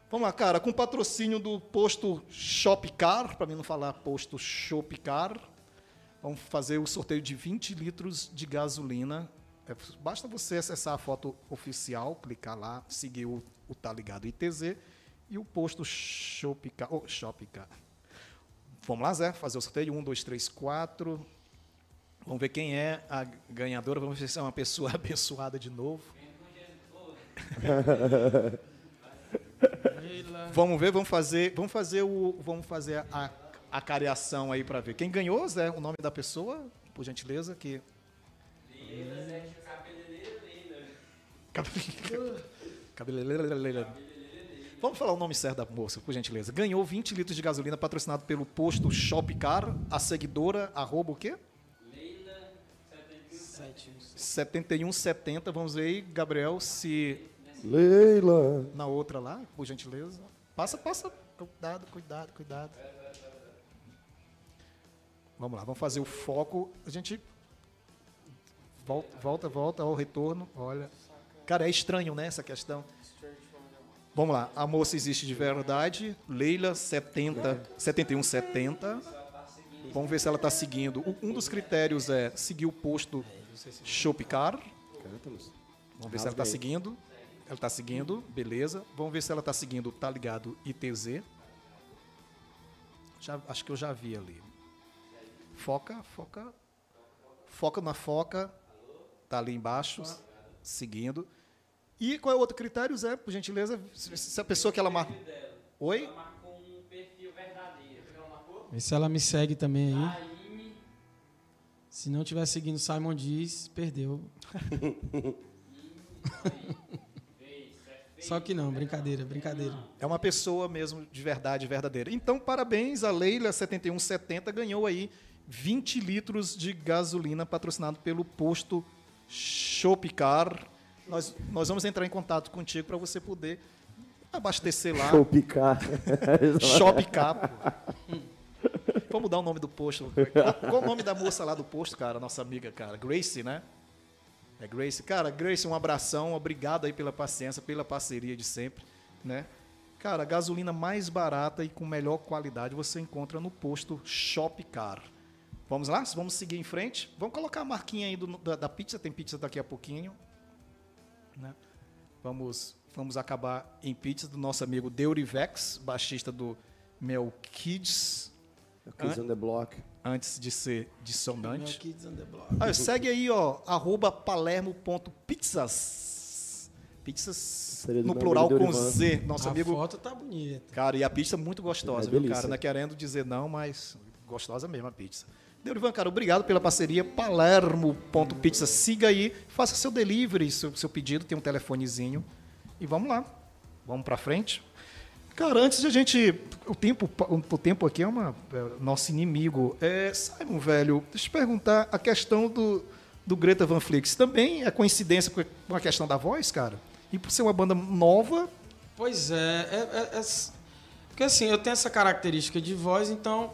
S2: Vamos lá, cara, com patrocínio do posto Shopcar, para mim não falar posto Shopcar, vamos fazer o sorteio de 20 litros de gasolina. É, basta você acessar a foto oficial, clicar lá, seguir o, o Tá Ligado ITZ e o posto Shopcar. Oh. Vamos lá, Zé, fazer o sorteio. Um, dois, três, quatro. Vamos ver quem é a ganhadora. Vamos ver se é uma pessoa (laughs) abençoada de novo. (laughs) Vamos ver, vamos fazer, vamos fazer o, vamos fazer a, a careação aí para ver. Quem ganhou, Zé? O nome da pessoa, por gentileza, que Cabeleireira. Vamos falar o nome certo da moça, por gentileza. Ganhou 20 litros de gasolina patrocinado pelo posto Shopcar, a seguidora, arroba o quê?
S1: Uns-
S2: 7170. Vamos ver aí, Gabriel, se
S3: Leila.
S2: na outra lá, por gentileza. Passa, passa. Cuidado, cuidado, cuidado. Vamos lá, vamos fazer o foco. A gente volta, volta, volta ao retorno. Olha. Cara, é estranho, né, essa questão. Vamos lá, a moça existe de verdade. Leila 70, 7170. Vamos ver se ela está seguindo. Um dos critérios é seguir o posto Shopcar. Vamos ver se ela está seguindo. Ela está seguindo, beleza. Vamos ver se ela está seguindo, tá ligado, ITZ. Já, acho que eu já vi ali. Foca, foca. Foca na foca. Tá ali embaixo, seguindo. E qual é o outro critério, Zé, por gentileza? Se, se a pessoa que ela marca. Oi?
S1: Vê se ela me segue também aí. Se não tiver seguindo Simon Diz, perdeu. Só que não, brincadeira, brincadeira.
S2: É uma pessoa mesmo de verdade, verdadeira. Então, parabéns, a Leila 7170 ganhou aí 20 litros de gasolina patrocinado pelo posto Shopcar. Nós, nós vamos entrar em contato contigo para você poder abastecer lá. Shopcar. (laughs) pô. Vamos mudar o nome do posto. Qual, qual o nome da moça lá do posto, cara? Nossa amiga, cara. Grace, né? É Grace. Cara, Grace, um abração. Obrigado aí pela paciência, pela parceria de sempre, né? Cara, a gasolina mais barata e com melhor qualidade você encontra no posto Shopcar. Vamos lá? Vamos seguir em frente? Vamos colocar a marquinha aí do- da, da pizza. Tem pizza daqui a pouquinho. Né? Vamos, vamos acabar em pizza do nosso amigo Deurivex, baixista do Mel Kids,
S3: Kids on the Block.
S2: antes de ser dissonante.
S1: Meu Kids on the Block.
S2: Ah, segue aí, ó, arroba palermo.pizzas. Pizzas no plural com. Z. Nosso
S1: a
S2: amigo.
S1: foto tá bonita.
S2: Cara, e a pizza é muito gostosa,
S3: É
S2: viu,
S3: delícia.
S2: cara? Não é querendo dizer não, mas gostosa mesmo a pizza. Deurivan, cara, obrigado pela parceria. Palermo.pizza. Siga aí, faça seu delivery, seu, seu pedido, tem um telefonezinho. E vamos lá. Vamos pra frente. Cara, antes de a gente. O tempo, o tempo aqui é, uma, é nosso inimigo. É, Simon, velho, deixa eu perguntar a questão do, do Greta Van Flix. Também é coincidência com a questão da voz, cara? E por ser uma banda nova.
S1: Pois é, é, é, é porque assim, eu tenho essa característica de voz, então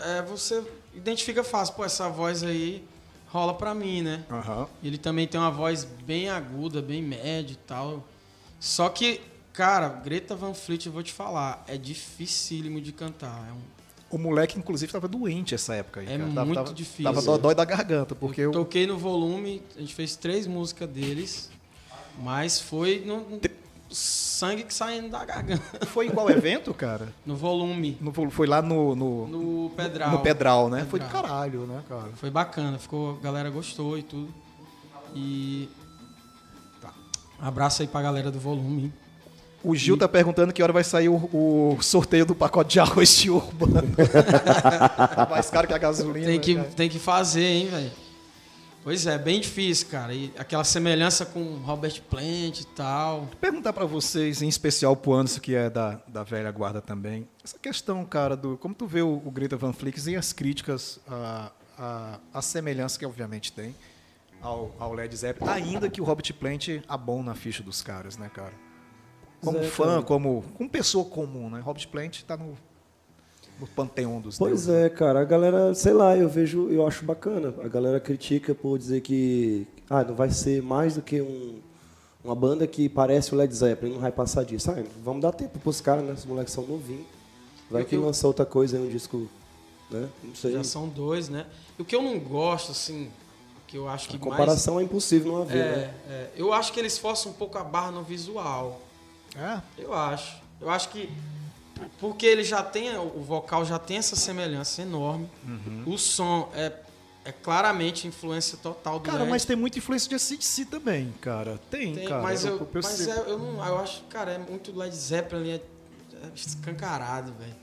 S1: é, você identifica fácil, pô, essa voz aí rola pra mim, né?
S2: Uhum.
S1: Ele também tem uma voz bem aguda, bem média e tal. Só que, cara, Greta Van Fleet, eu vou te falar, é dificílimo de cantar. É um...
S2: O moleque, inclusive, estava doente essa época aí.
S1: É
S2: cara.
S1: muito
S2: tava,
S1: difícil.
S2: Tava dói da garganta, porque
S1: eu,
S2: eu.
S1: Toquei no volume, a gente fez três músicas deles, mas foi. No, sangue que saindo da garganta. (laughs)
S2: Foi em qual evento, cara?
S1: No volume.
S2: No, foi lá no, no.
S1: No Pedral.
S2: No Pedral, né?
S1: Pedral.
S2: Foi do caralho, né, cara?
S1: Foi bacana, ficou, a galera gostou e tudo. E.
S2: Tá.
S1: Abraço aí pra galera do volume.
S2: O Gil e... tá perguntando que hora vai sair o, o, sorteio do pacote de arroz de urbano. (laughs) (laughs) Mais caro que a gasolina.
S1: Tem que, tem que fazer, hein, velho. Pois é, bem difícil, cara. E aquela semelhança com Robert Plant e tal.
S2: Perguntar para vocês, em especial pro Anderson, que é da, da velha guarda também, essa questão, cara, do como tu vê o, o Greta Van Flix e as críticas a, a, a semelhança que obviamente tem ao, ao Led Zeppelin, ainda que o Robert Plant abona na ficha dos caras, né, cara? Como Zé, fã, cara. como, como pessoa comum, né? Robert Plant tá no no panteão dos
S3: Pois
S2: deuses.
S3: é, cara, a galera, sei lá, eu vejo, eu acho bacana. A galera critica por dizer que ah, não vai ser mais do que um, uma banda que parece o Led Zeppelin, não vai passar disso. Ah, vamos dar tempo pros caras, né? Os moleques são novinhos. Vai eu, que eu, lançar outra coisa em um disco, né? Não sei.
S1: Já são dois, né? E o que eu não gosto, assim, que eu acho que
S3: a comparação
S1: mais...
S3: é impossível não haver,
S1: é,
S3: né?
S1: É, eu acho que eles forçam um pouco a barra no visual.
S2: É?
S1: Eu acho. Eu acho que porque ele já tem, o vocal já tem essa semelhança enorme. Uhum. O som é, é claramente influência total do
S2: Cara,
S1: Led.
S2: mas tem muita influência de ACDC também, cara. Tem, tem cara.
S1: Mas, eu, eu, mas é, eu, não, eu acho, cara, é muito Led Zeppelin, é, é escancarado, velho.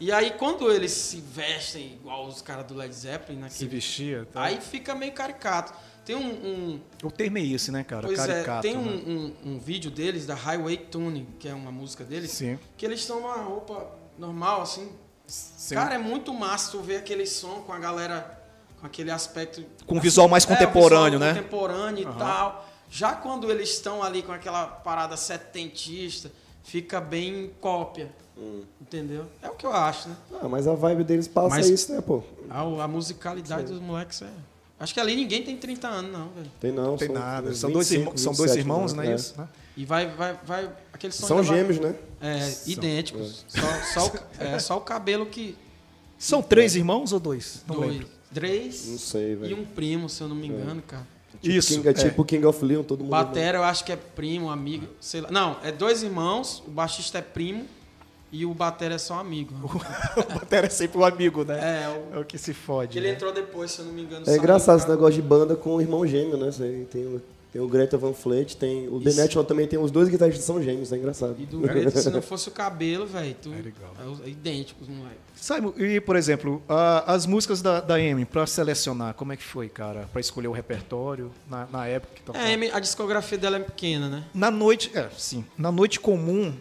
S1: E aí, quando eles se vestem igual os caras do Led Zeppelin, naquele,
S2: se vestia,
S1: tá? aí fica meio caricato. Tem um, um.
S2: O termo é esse, né, cara?
S1: Pois
S2: Caricato,
S1: é, tem
S2: né?
S1: um, um, um, vídeo deles, da Highway Tuning, que é uma música deles,
S2: Sim.
S1: que eles estão numa roupa normal, assim.
S2: Sim.
S1: Cara, é muito massa tu ver aquele som com a galera, com aquele aspecto.
S2: Com um visual mais contemporâneo,
S1: é,
S2: né?
S1: Contemporâneo
S2: uhum.
S1: e tal. Já quando eles estão ali com aquela parada setentista, fica bem cópia. Hum. Entendeu? É o que eu acho, né?
S3: Ah, mas a vibe deles passa mas isso, né, pô?
S1: A, a musicalidade Sim. dos moleques é. Acho que ali ninguém tem 30 anos, não, velho.
S3: Tem não.
S2: Tem nada. São, dois, irmãos, são dois irmãos, não é, isso? Né?
S1: E vai, vai, vai. Aqueles
S3: são gêmeos,
S1: vai,
S3: né?
S1: É,
S3: são,
S1: idênticos. É. Só, só, o, é, só o cabelo que.
S2: São três irmãos ou dois? Não
S1: dois.
S2: lembro.
S1: Três.
S3: Não sei, velho.
S1: E um primo, se eu não me engano, é. cara.
S3: Tipo
S2: Isso.
S3: King, é tipo King of Leon, todo mundo.
S1: Batera, eu acho que é primo, amigo, sei lá. Não, é dois irmãos, o baixista é primo e o batera é só amigo. (laughs)
S2: o batera é sempre um amigo, né?
S1: É, o,
S2: é o que se fode.
S1: Ele
S2: né?
S1: entrou depois, se eu não me engano.
S3: É engraçado esse negócio de banda com o irmão gêmeo, né? Tem, o, tem o Greta Van Fleet, tem o The National também tem os dois guitarristas são gêmeos, é engraçado.
S1: E do Greta, se não (laughs) fosse o cabelo, velho, tu é, é, idêntico os moleques.
S2: Simon, e por exemplo, a, as músicas da, da Amy, pra selecionar, como é que foi, cara? Pra escolher o repertório, na, na época que tocava?
S1: É, a, Amy, a discografia dela é pequena, né?
S2: Na noite, é, sim. Na noite comum,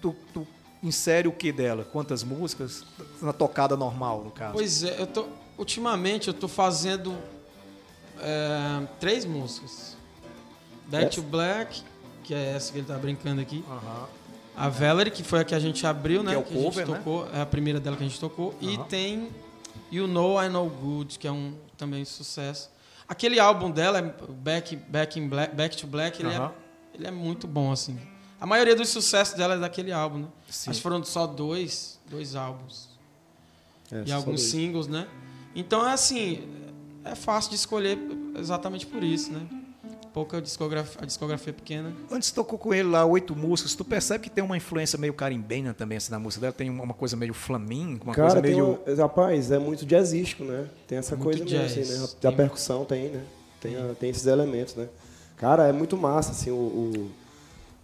S2: tu, tu insere o que dela? Quantas músicas? Na tocada normal, no caso.
S1: Pois é, eu tô, ultimamente eu tô fazendo é, três músicas. Dead to Black, que é essa que ele tá brincando aqui. A Valerie, que foi a que a gente abriu, né?
S2: Que é o
S1: que
S2: cover,
S1: a gente tocou,
S2: né?
S1: é a primeira dela que a gente tocou. E tem You Know I Know Good, que é um também sucesso. Aquele álbum dela, Back, Back, in Black, Back to Black, ele, é, ele é muito bom, assim. A maioria dos sucessos dela é daquele álbum, né?
S2: Sim.
S1: Acho que foram só dois, dois álbuns.
S3: É,
S1: e alguns
S3: dois.
S1: singles, né? Então é assim, é fácil de escolher exatamente por isso, né? Pouca discografia, a discografia é pequena.
S2: Antes tocou com ele lá oito músicas, tu percebe que tem uma influência meio carimbena também assim, na música dela? Tem uma coisa meio flamengo, uma
S3: Cara,
S2: coisa meio.
S3: Uma, rapaz, é muito jazzístico, né? Tem essa
S1: Muito
S3: coisa
S1: jazz.
S3: mesmo, assim, né?
S1: Tem-
S3: A percussão tem, né? Tem, a- tem esses elementos, né? Cara, é muito massa, assim, o, o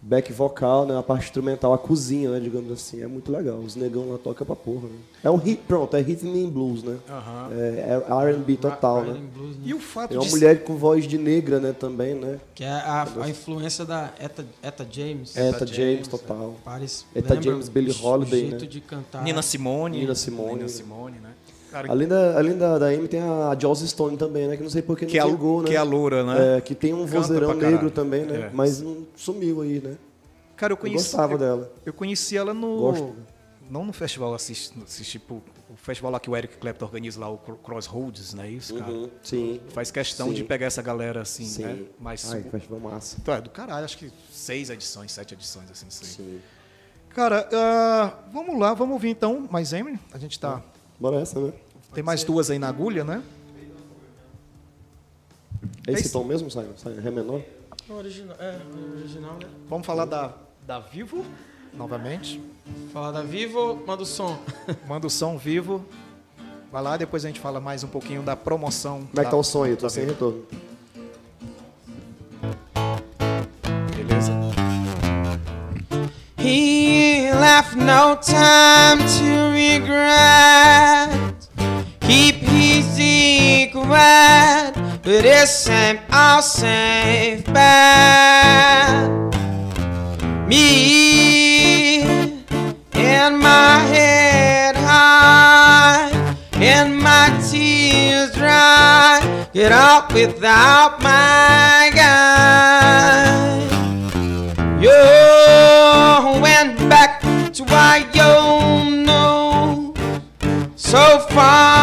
S3: back vocal, né? A parte instrumental, a cozinha, né? Digamos assim. É muito legal. Os negão lá tocam pra porra, né? É um hit, pronto, é rhythm and blues, né?
S2: Aham.
S3: É, é R&B total,
S1: Rhythm
S3: né?
S1: and Blues, né?
S2: E o fato
S3: É uma
S2: de
S3: mulher com voz de negra, né? Também, né?
S1: Que é a, a influência da Eta, Eta James.
S3: Eta
S2: James,
S3: James, total.
S1: Parece,
S3: Eta
S1: lembra
S3: James, Billie Holiday,
S1: o jeito
S3: né?
S1: de cantar.
S2: Nina Simone.
S3: Nina Simone.
S2: Nina Simone, né? Cara,
S3: Além da, além da, da Amy tem a Joss Stone também, né? Que não sei por que não
S2: que, é
S3: né?
S2: que é a loura, né?
S3: É, que tem um
S2: Canta
S3: vozeirão negro também, né?
S2: É.
S3: Mas não sumiu aí, né?
S2: Cara, eu
S3: Eu
S2: conheci,
S3: gostava
S2: eu,
S3: dela.
S2: eu conheci ela no.
S3: Gosto.
S2: Não no festival, assisti, assisti tipo, o festival lá que o Eric Clapton organiza lá, o Cro- Crossroads, não é isso, cara?
S3: Uhum, Sim.
S2: Faz questão
S3: Sim.
S2: de pegar essa galera assim,
S3: Sim.
S2: né? Mas.
S3: Ai, festival massa.
S2: Então, é do caralho, acho que seis edições, sete edições, assim, sei.
S3: Sim.
S2: Cara, ah, vamos lá, vamos ouvir então mais Emily. A gente tá.
S3: Bora essa, né?
S2: Tem mais duas aí na agulha, né?
S3: É esse tom mesmo, Simon? Simon? Ré menor?
S1: Original, é, original, né?
S2: Vamos falar da, da Vivo, novamente.
S1: Falar da Vivo, manda o som. (laughs)
S2: Manda o som vivo. Vai lá, depois a gente fala mais um pouquinho da promoção.
S3: Como é que tá o som aí? Tô sem retorno.
S2: Beleza?
S1: He left no time to regret. Secret, but it's same all safe bet. Me and my head high and my tears dry. Get up without my guy. You went back to why you know so far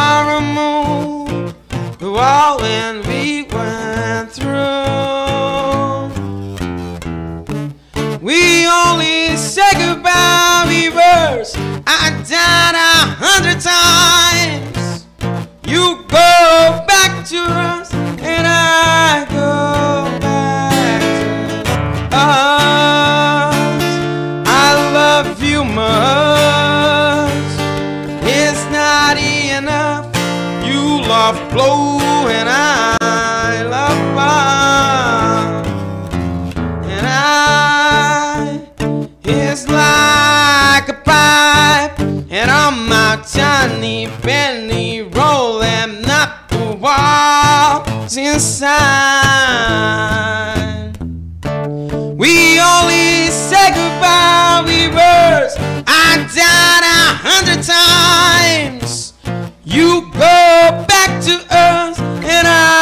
S1: inside. We only say goodbye, we reverse. I died a hundred times. You go back to us, and I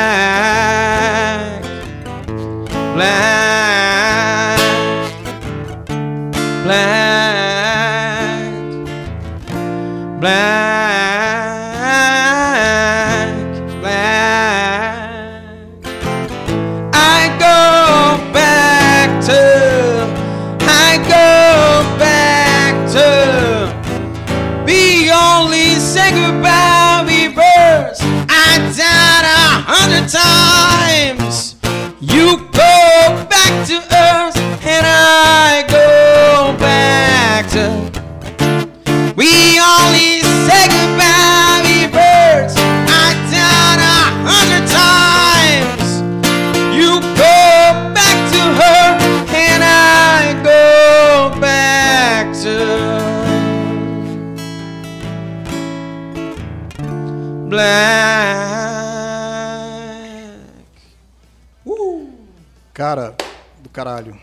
S2: Cara, do caralho.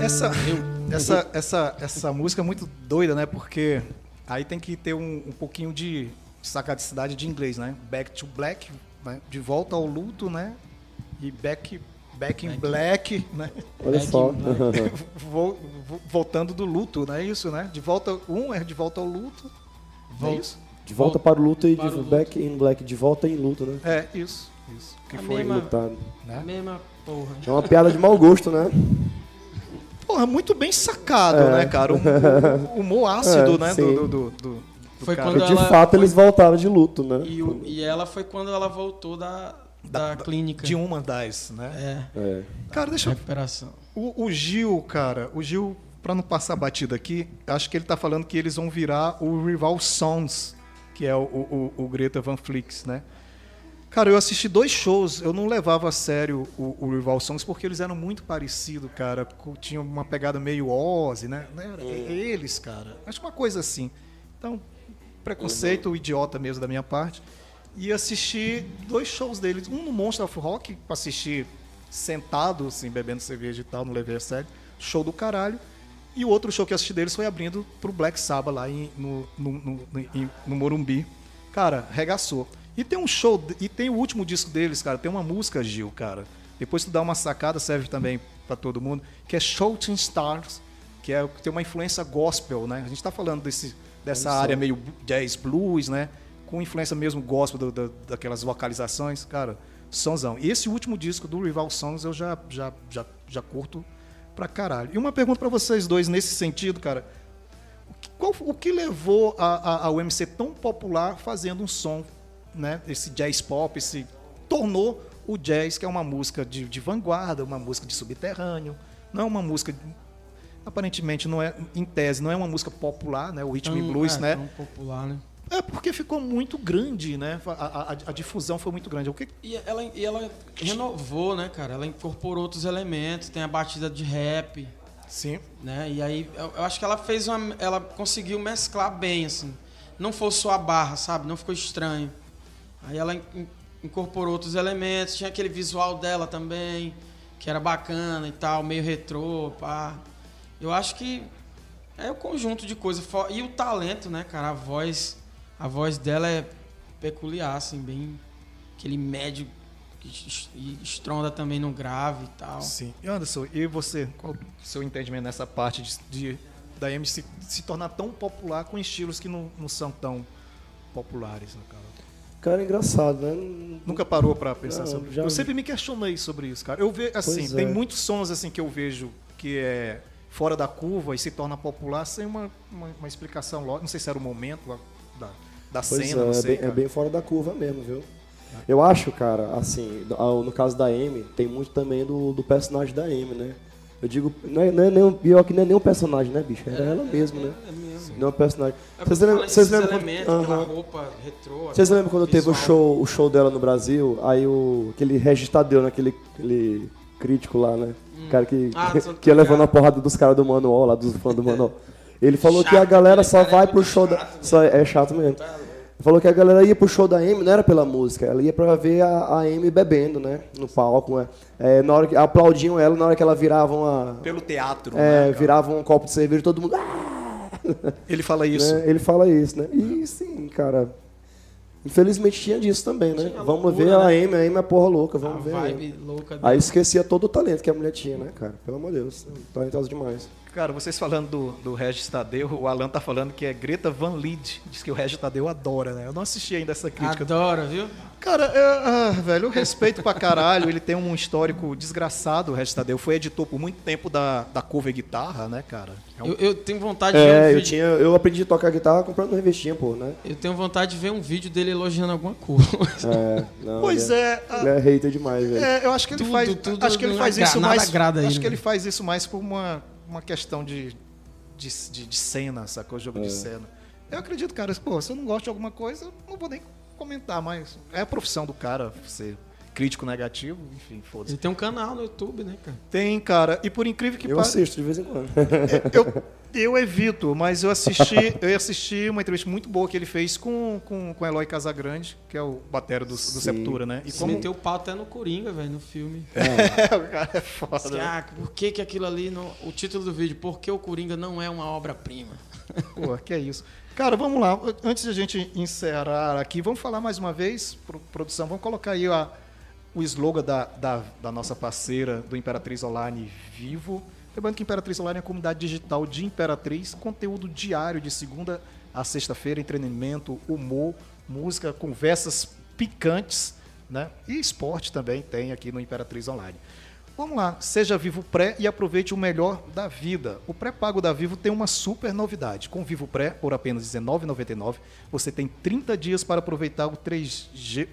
S2: Essa, essa, essa, essa música é muito doida, né? Porque aí tem que ter um, um pouquinho de sacadicidade de inglês, né? Back to Black, né? de volta ao luto, né? E back, back in black, né?
S3: Olha
S1: Back
S3: só. (laughs) (laughs)
S2: Vol- vo- voltando do luto, não é isso, né? De volta, um é de volta ao luto. É
S1: Vol-
S2: isso?
S3: De volta para o luto e de
S1: o luto.
S3: back in black. De volta em luto, né?
S2: É, isso. Isso. Que
S1: A
S2: foi.
S1: mesma-
S3: Lutado.
S2: Né?
S1: Mesma porra.
S3: É uma piada de mau gosto, né?
S2: Porra, muito bem sacado,
S3: É.
S2: né, cara? O, o- o humor (laughs) ácido,
S3: É,
S2: né?
S3: sim.
S2: Do, do, do,
S1: Foi
S2: cara.
S1: quando
S3: E de
S1: ela-
S3: fato
S1: foi-
S3: eles voltaram de luto, né?
S1: E, o- e ela foi quando ela voltou da, da, clínica.
S2: De uma das, né?
S1: É,
S3: É.
S2: Cara, deixa eu
S1: recuperação.
S2: O, o Gil, cara, o Gil, pra não passar batida aqui, acho que ele tá falando que eles vão virar o Rival Sons, que é o, o, o Greta Van Flix, né? Cara, eu assisti dois shows, eu não levava a sério o, o Rival Songs porque eles eram muito parecidos, cara. Tinha uma pegada meio Ozzy, né? Era- é- Eles, cara. Acho que uma coisa assim. Então, preconceito idiota mesmo da minha parte. E assisti dois shows deles. Um no Monster of Rock, pra assistir sentado, assim, bebendo cerveja e tal, não levei a sério. Show do caralho. E o outro show que eu assisti deles foi abrindo pro Black Sabbath lá em- no, no, no, em- no Morumbi. Cara, regaçou. E tem um show, e tem o último disco deles, cara, tem uma música, Gil, cara. Depois tu dá uma sacada, serve também pra todo mundo, que é Shooting Stars, que é que tem uma influência gospel, né? A gente tá falando desse, dessa área meio jazz blues, né? Com influência mesmo gospel do- do- daquelas vocalizações, cara, sonzão. E esse último disco do Rival Songs eu já, já, já, já curto pra caralho. E uma pergunta pra vocês dois nesse sentido, cara. O que- Qual, o que levou a, a, ao MC tão popular fazendo um som, né? Esse jazz pop, esse tornou o jazz que é uma música de, de vanguarda, uma música de subterrâneo, não é uma música aparentemente não é em tese não é uma música popular, né? O rhythm and
S1: Tão-
S2: blues,
S1: é,
S2: né?
S1: tão popular, né?
S2: É porque ficou muito grande, né? A, a- a- a difusão foi muito grande. O que
S1: E ela, e ela renovou, né, cara? Ela incorporou outros elementos, tem a batida de rap,
S2: sim,
S1: né? E aí eu, eu acho que ela fez uma. Ela conseguiu mesclar bem, assim. Não foi só a barra, sabe? Não ficou estranho. Aí ela in- incorporou outros elementos, tinha aquele visual dela também, que era bacana e tal, meio retrô, pá. Eu acho que é o conjunto de coisas. E o talento, né, cara? A voz, a voz dela é peculiar, assim, bem. Aquele médio e estronda também no grave e tal.
S2: sim. Anderson, e você? Qual o seu entendimento nessa parte de, de- da M se, se tornar tão popular com estilos que não, não são tão populares, né, cara?
S3: Cara, é engraçado, né?
S2: Nunca parou pra pensar
S3: Não,
S2: sobre isso? Eu sempre me questionei sobre isso, cara. Eu vejo assim,
S3: Pois
S2: tem
S3: é.
S2: muitos sons assim que eu vejo que é fora da curva e se torna popular sem uma, uma, uma explicação lógica. Não sei se era o momento da, da
S3: Pois
S2: cena,
S3: é,
S2: não
S3: é
S2: sei.
S3: bem, é bem fora da curva mesmo, viu? Eu acho, cara, assim, no caso da Amy, tem muito também do, do personagem da Amy, né? Eu digo, não é, não é nem um, pior que não é nem um personagem, né, bicho? Era ela mesma, né?
S1: É mesmo.
S3: Não é um personagem.
S1: É
S3: Vocês lembram, vocês lembram quando,
S1: elementos, aquela
S3: Aham.
S1: roupa retrô.
S3: Vocês lembram quando teve o show, o show dela no Brasil? Aí o aquele Regis Tadeu, né? aquele, aquele crítico lá, né? O cara que,
S1: Ah, (laughs)
S3: que ia levando a porrada dos caras do manual, lá dos fãs do manual. (laughs) Ele falou que a
S1: Chato,
S3: galera
S1: aquele
S3: só
S1: é
S3: vai pro show da.
S1: chato,
S3: Só, é chato mesmo. Falou que a galera ia pro show da Amy, não era pela música, ela ia pra ver a, a Amy bebendo, né? No palco, né? É, na hora que, aplaudiam ela na hora que ela virava uma.
S2: Pelo teatro,
S3: É,
S2: né, cara?
S3: virava um copo de cerveja todo mundo. "Ah!"
S2: Ele fala isso.
S3: né? Ele fala isso, né? E sim, cara. Infelizmente tinha disso também, né?
S1: Tinha
S3: vamos
S1: loucura,
S3: ver a
S1: né?
S3: Amy, a Amy é porra louca,
S1: A
S3: vamos ver. a Amy.
S1: vibe louca
S3: Aí esquecia todo o talento que a mulher tinha, né, cara? Pelo amor de Deus. Talentosa demais.
S2: Cara, vocês falando do, do Regis Tadeu, o Alan tá falando que é Greta Van Lied. Diz que o Regis Tadeu adora, né? Eu não assisti ainda essa crítica.
S1: Adora, viu?
S2: Cara, é, ah, velho, eu respeito pra caralho. Ele tem um histórico desgraçado, o Regis Tadeu. Foi editor por muito tempo da, da cover guitarra, né, cara? É um-
S1: Eu, eu tenho vontade de ver um
S3: É, eu,
S1: vídeo.
S3: tinha, eu aprendi a tocar guitarra comprando revistinha, pô, né?
S1: Eu tenho vontade de ver um vídeo dele elogiando alguma coisa.
S3: É, não, (laughs)
S2: Pois
S3: ele
S2: é. ah,
S3: Ele é hater demais, velho.
S2: É, eu acho que ele
S1: Tudo,
S2: faz,
S1: tudo
S2: acho que ele faz isso mais. acho
S1: ele,
S2: que
S1: né?
S2: ele faz isso mais por uma, uma questão de, de, de, de cena, sacou? Jogo
S3: É.
S2: de cena. Eu acredito, cara, pô, se eu não gosto de alguma coisa, não vou nem comentar mais. É a profissão do cara ser crítico negativo, enfim, foda-se.
S1: Ele tem um canal no YouTube, né, cara?
S2: Tem, cara, e por incrível que
S3: Eu
S2: pareça.
S3: assisto de vez em quando.
S2: Eu, eu evito, mas eu assisti, eu assisti uma entrevista muito boa que ele fez com, com, com Eloy Casagrande, que é o batera do, do
S3: Sim.
S2: Sepultura, né? E
S1: Se
S2: como
S1: meteu o pau até no Coringa, velho, no filme. (laughs) (laughs)
S2: o cara é foda. né?
S1: ah, por que, que aquilo ali. Não... O título do vídeo, Por que o Coringa não é uma obra-prima? (laughs)
S2: Pô, que é isso. Cara, vamos lá. Antes de a gente encerrar aqui, vamos falar mais uma vez, pro- produção, vamos colocar aí a- o slogan da, da, da nossa parceira do Imperatriz Online Vivo. Lembrando que Imperatriz Online é a comunidade digital de Imperatriz, conteúdo diário de segunda a sexta-feira, entretenimento, humor, música, conversas picantes, né? E esporte também tem aqui no Imperatriz Online. Vamos lá, seja Vivo Pré e aproveite o melhor da vida. O pré-pago da Vivo tem uma super novidade. Com Vivo Pré, por apenas R$19,99, você tem 30 dias para aproveitar o 3G,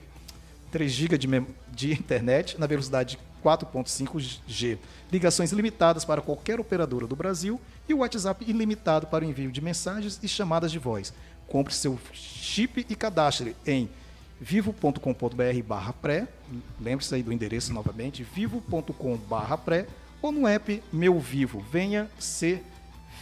S2: 3 GB de, de internet na velocidade 4.5G, ligações limitadas para qualquer operadora do Brasil e o WhatsApp ilimitado para o envio de mensagens e chamadas de voz. Compre seu chip e cadastre em vivo.com.br barra pré, lembre-se aí do endereço novamente, vivo.com barra pré, ou no app Meu Vivo, venha ser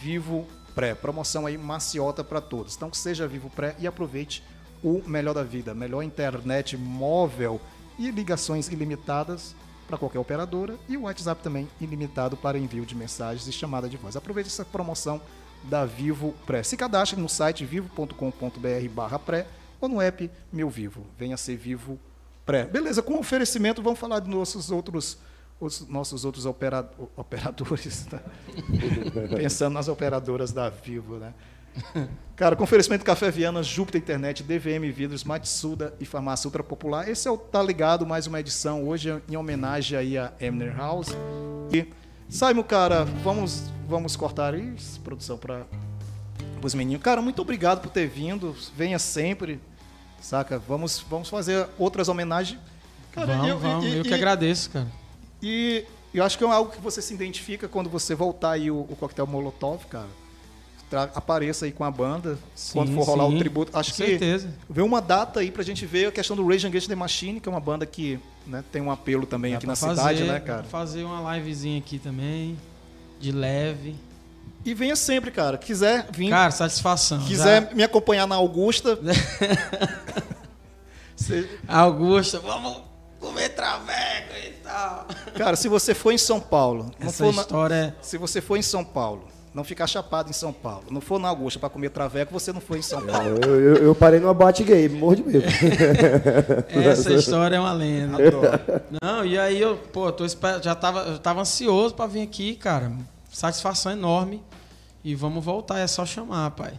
S2: Vivo Pré, promoção aí maciota para todos. Então seja Vivo Pré e aproveite o melhor da vida, melhor internet móvel e ligações ilimitadas para qualquer operadora e o WhatsApp também ilimitado para envio de mensagens e chamada de voz. Aproveite essa promoção da Vivo Pré. Se cadastre no site vivo.com.br barra pré ou no app Meu Vivo. Venha ser Vivo Pré. Beleza, com oferecimento vamos falar dos nossos outros os nossos outros opera- operadores, tá? (laughs) pensando nas operadoras da Vivo, né? (laughs) Cara, com oferecimento Café Viana, Júpiter Internet, DVM Vidros, Matsuda e Farmácia Ultra Popular. Esse é o Tá Ligado, mais uma edição hoje em homenagem aí a Emner House. E, Simon, cara, vamos, vamos cortar isso, produção, para os meninos. Cara, muito obrigado por ter vindo. Venha sempre, saca? Vamos, vamos fazer outras homenagens. Cara,
S1: vamos,
S2: eu-
S1: vamos.
S2: e-
S1: eu que
S2: e-
S1: agradeço, cara.
S2: e eu acho que é algo que você se identifica quando você voltar aí o, o coquetel Molotov, cara. Apareça aí com a banda
S1: Sim,
S2: quando for rolar
S1: sim,
S2: o tributo. Acho
S1: com
S2: que
S1: certeza.
S2: vê uma data aí pra gente ver a questão do Rage Against the Machine, que é uma banda que né, tem um apelo também
S1: Dá
S2: aqui na
S1: fazer,
S2: cidade, né, cara?
S1: fazer uma livezinha aqui também, de leve.
S2: E venha sempre, cara. Quiser vir,
S1: Cara, satisfação.
S2: quiser me acompanhar na Augusta. (laughs) Cê-
S1: Já- Augusta, vamos comer traveco e tal.
S2: cara, se você for em São Paulo,
S1: Essa
S2: for na-
S1: história é...
S2: se você for em São Paulo, não ficar chapado em São Paulo, não for na Augusta pra comer traveco, você não foi em São Paulo.
S3: Eu, eu, eu parei numa bate gay, morro de medo. (laughs)
S1: Essa história é uma lenda.
S2: Adoro.
S1: Não, e aí eu, pô, tô já tava, eu tava ansioso pra vir aqui, cara. Satisfação enorme. E vamos voltar, é só chamar, pai.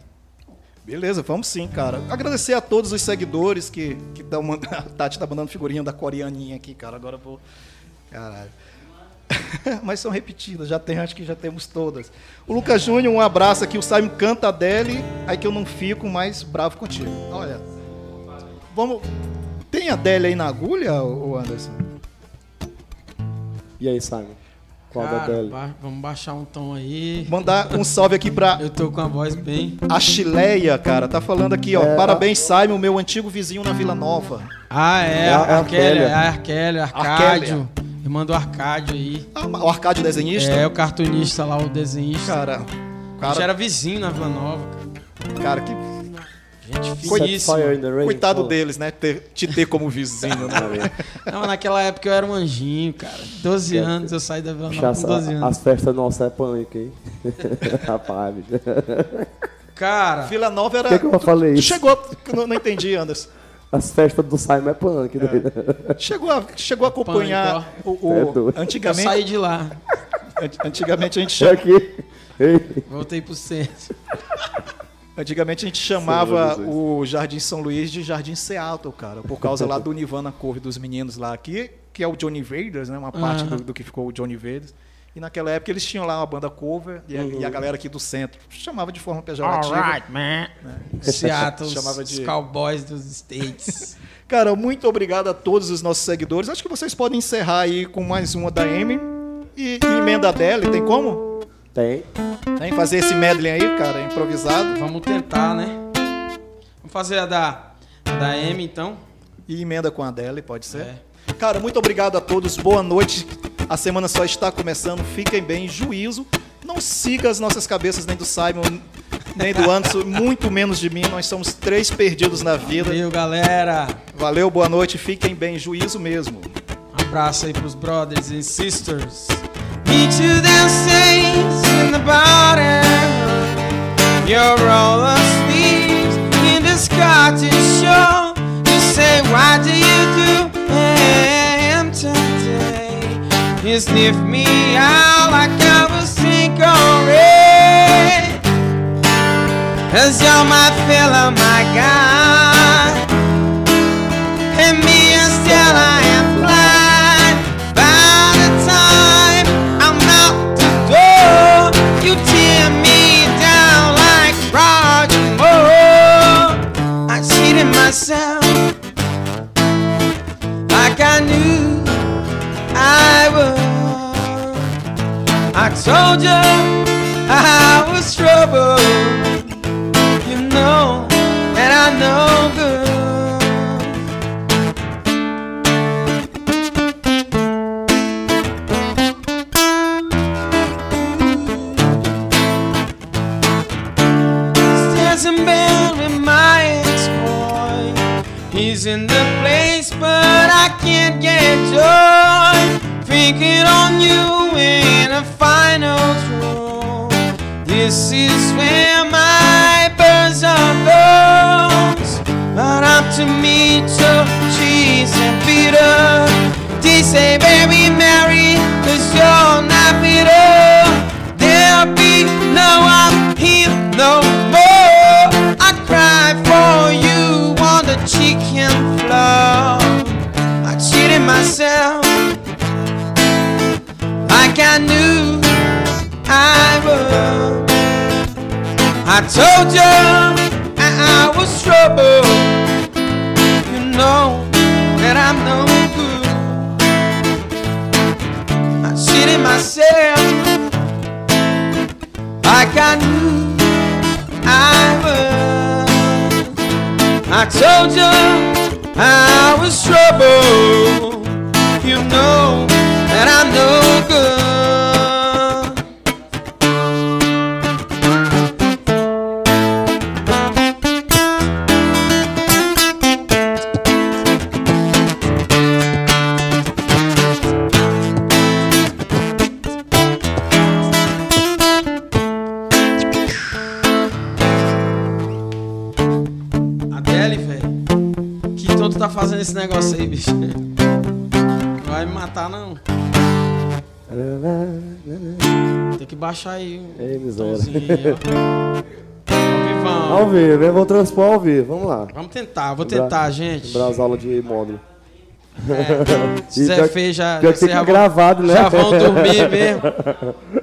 S2: Beleza, vamos sim, cara. Agradecer a todos os seguidores que que mandando. (laughs) A Tati tá mandando figurinha da coreaninha aqui, cara. Agora eu vou. Caralho. (laughs) Mas são repetidas, já tem, acho que já temos todas. O Lucas Júnior, um abraço aqui. O Simon canta a Deli, aí que eu não fico mais bravo contigo. Olha. Vamos. Tem a Deli aí na agulha, ô Anderson?
S3: E aí, Simon? Qual da
S1: Cara,
S3: dele?
S1: ba- vamos baixar um tom aí.
S2: Mandar um salve aqui pra
S1: Eu tô com a voz bem.
S2: a Chileia, cara. Tá falando aqui, ó.
S3: É,
S2: Parabéns, Simon, meu antigo vizinho na Vila Nova.
S1: Ah, é,
S3: É a-
S1: Arquélia,
S3: Arquélia.
S1: é Arquélia, Arcádio. Irmã do Arcádio aí.
S2: Ah, o Arcádio desenhista?
S1: É, o cartunista lá, o desenhista.
S2: Cara,
S1: a gente
S2: cara,
S1: era vizinho na Vila Nova, cara.
S2: cara, que
S1: Gente finíssima.
S3: rain.
S2: coitado deles, né? Ter- te ter como vizinho, né? (laughs)
S1: Não, naquela época eu era um anjinho, cara. 12 anos, eu saí da Vila Nova com 12
S3: as,
S1: anos.
S3: as festas nossas é punk, hein? (laughs) Rapaz, bicho.
S1: Cara,
S2: Vila Nova era.
S3: Por que, que eu falei
S2: Tu
S3: isso?
S2: chegou. Não, não entendi, Anderson.
S3: As festas do Simon é punk. doido.
S2: Chegou a, chegou a acompanhar o. o-
S3: É doido.
S1: eu
S2: antigamente,
S1: saí de lá.
S2: an- antigamente a gente chama-
S3: aqui. Ei.
S1: Voltei pro centro.
S2: Antigamente a gente chamava o Jardim São Luís de Jardim Seattle, cara, por causa lá do (laughs) Nirvana Cover dos meninos lá aqui, que é o Johnny Vaders, né? Uma parte do, do que ficou o Johnny Vaders. E naquela época eles tinham lá uma banda cover e a, e a galera aqui do centro chamava de forma pejorativa.
S1: Alright, man. Seattle,
S2: Chamava
S1: os
S2: de- (laughs)
S1: cowboys dos States. (laughs)
S2: Cara, muito obrigado a todos os nossos seguidores. Acho que vocês podem encerrar aí com mais uma da Amy. E, e emenda dela, tem como?
S3: Tem.
S2: Tem fazer esse medley aí, cara, improvisado.
S1: Vamos tentar, né? Vamos fazer a da, a da M, então.
S2: E emenda com a dela, pode ser?
S1: É.
S2: Cara, muito obrigado a todos. Boa noite. A semana só está começando. Fiquem bem, juízo. Não siga as nossas cabeças, nem do Simon, nem do Anderson, (laughs) muito menos de mim. Nós somos três perdidos na vida.
S1: Valeu, galera.
S2: Valeu, boa noite. Fiquem bem, juízo mesmo.
S1: Um abraço aí pros brothers and sisters.
S4: Me to them saints in the bottom. Your roller sleeves in the Scottish show. You say, why do you do? You sniff me out like I was cigarette Cause you're my filler, my God And me and Stella am blind By the time
S1: I'm out the door You tear me down like Roger Moore. I cheated myself. I told you I was trouble. You know that I know good. There's a man with my ex-boy. He's in the place, but I can't get joy. Thinking on you a final draw. This is where my birds are those. But up to me to cheese and Peter. They say, baby, Mary, cause you're not bitter. There'll be no I'm here no more. I cry for you on the chicken I told you I, I was trouble. You know that I'm no good. I cheated myself like I knew I would. I told you I was trouble. You know that I'm no good. Todo tá fazendo esse negócio aí, bicho? Não vai me matar, não. Tem que baixar aí.
S3: Ei, miséria.
S1: ó. Ao
S3: vivo, hein? Vou transpor ao vivo. Vamos lá.
S1: Vamos tentar, vou tentar, gente.
S3: Lembrar as aulas de módulo.
S1: É, se Zé Fê já, já vão-
S3: gravado, né?
S1: já vão dormir (laughs) mesmo.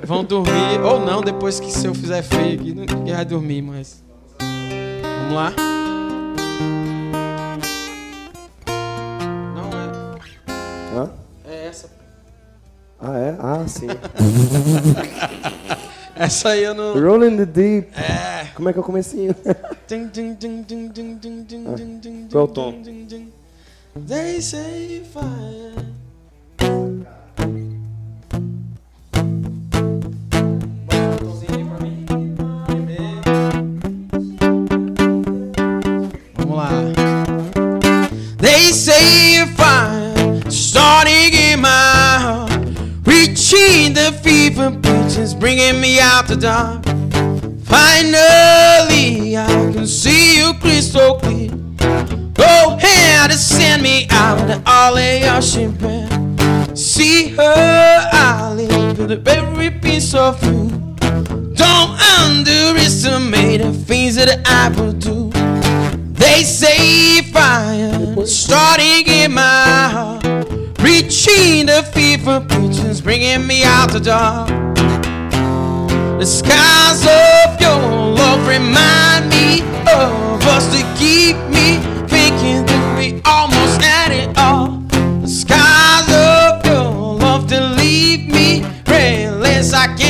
S1: Vão dormir, ou não, depois que se eu fizer feio aqui, ninguém vai dormir, mas. Vamos lá.
S3: Ah, é? Ah, sim. (laughs)
S1: Essa aí eu não.
S3: Rolling the Deep.
S1: É.
S3: Como é que é eu comecei? (laughs)
S1: ding, ding, ding, ding, ding, ding, ding, ah, ding, ding,
S3: qual
S1: é o
S3: tom?
S1: Ding, ding, They say fire. Vamos lá. They say fire starting in my reaching the fever pitch is bringing me out the dark. Finally, I can see you crystal clear. Go ahead and send me out of all of your champagne. See her eyelids with every piece of you. Don't underestimate the things that I will do. They say fire starting in my heart, reaching the fever pitch is bringing me out the dark. The skies of your love remind me of us to keep me thinking that we almost had it all. The skies of your love to leave me restless. I can't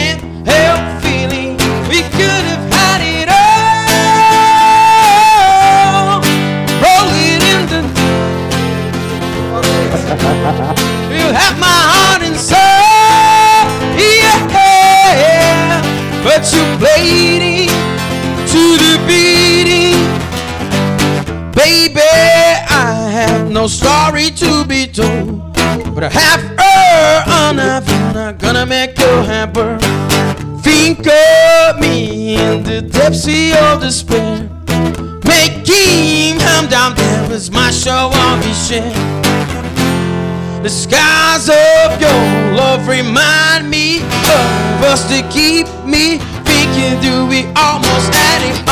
S1: to keep me thinking do we almost had it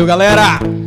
S3: Valeu, galera!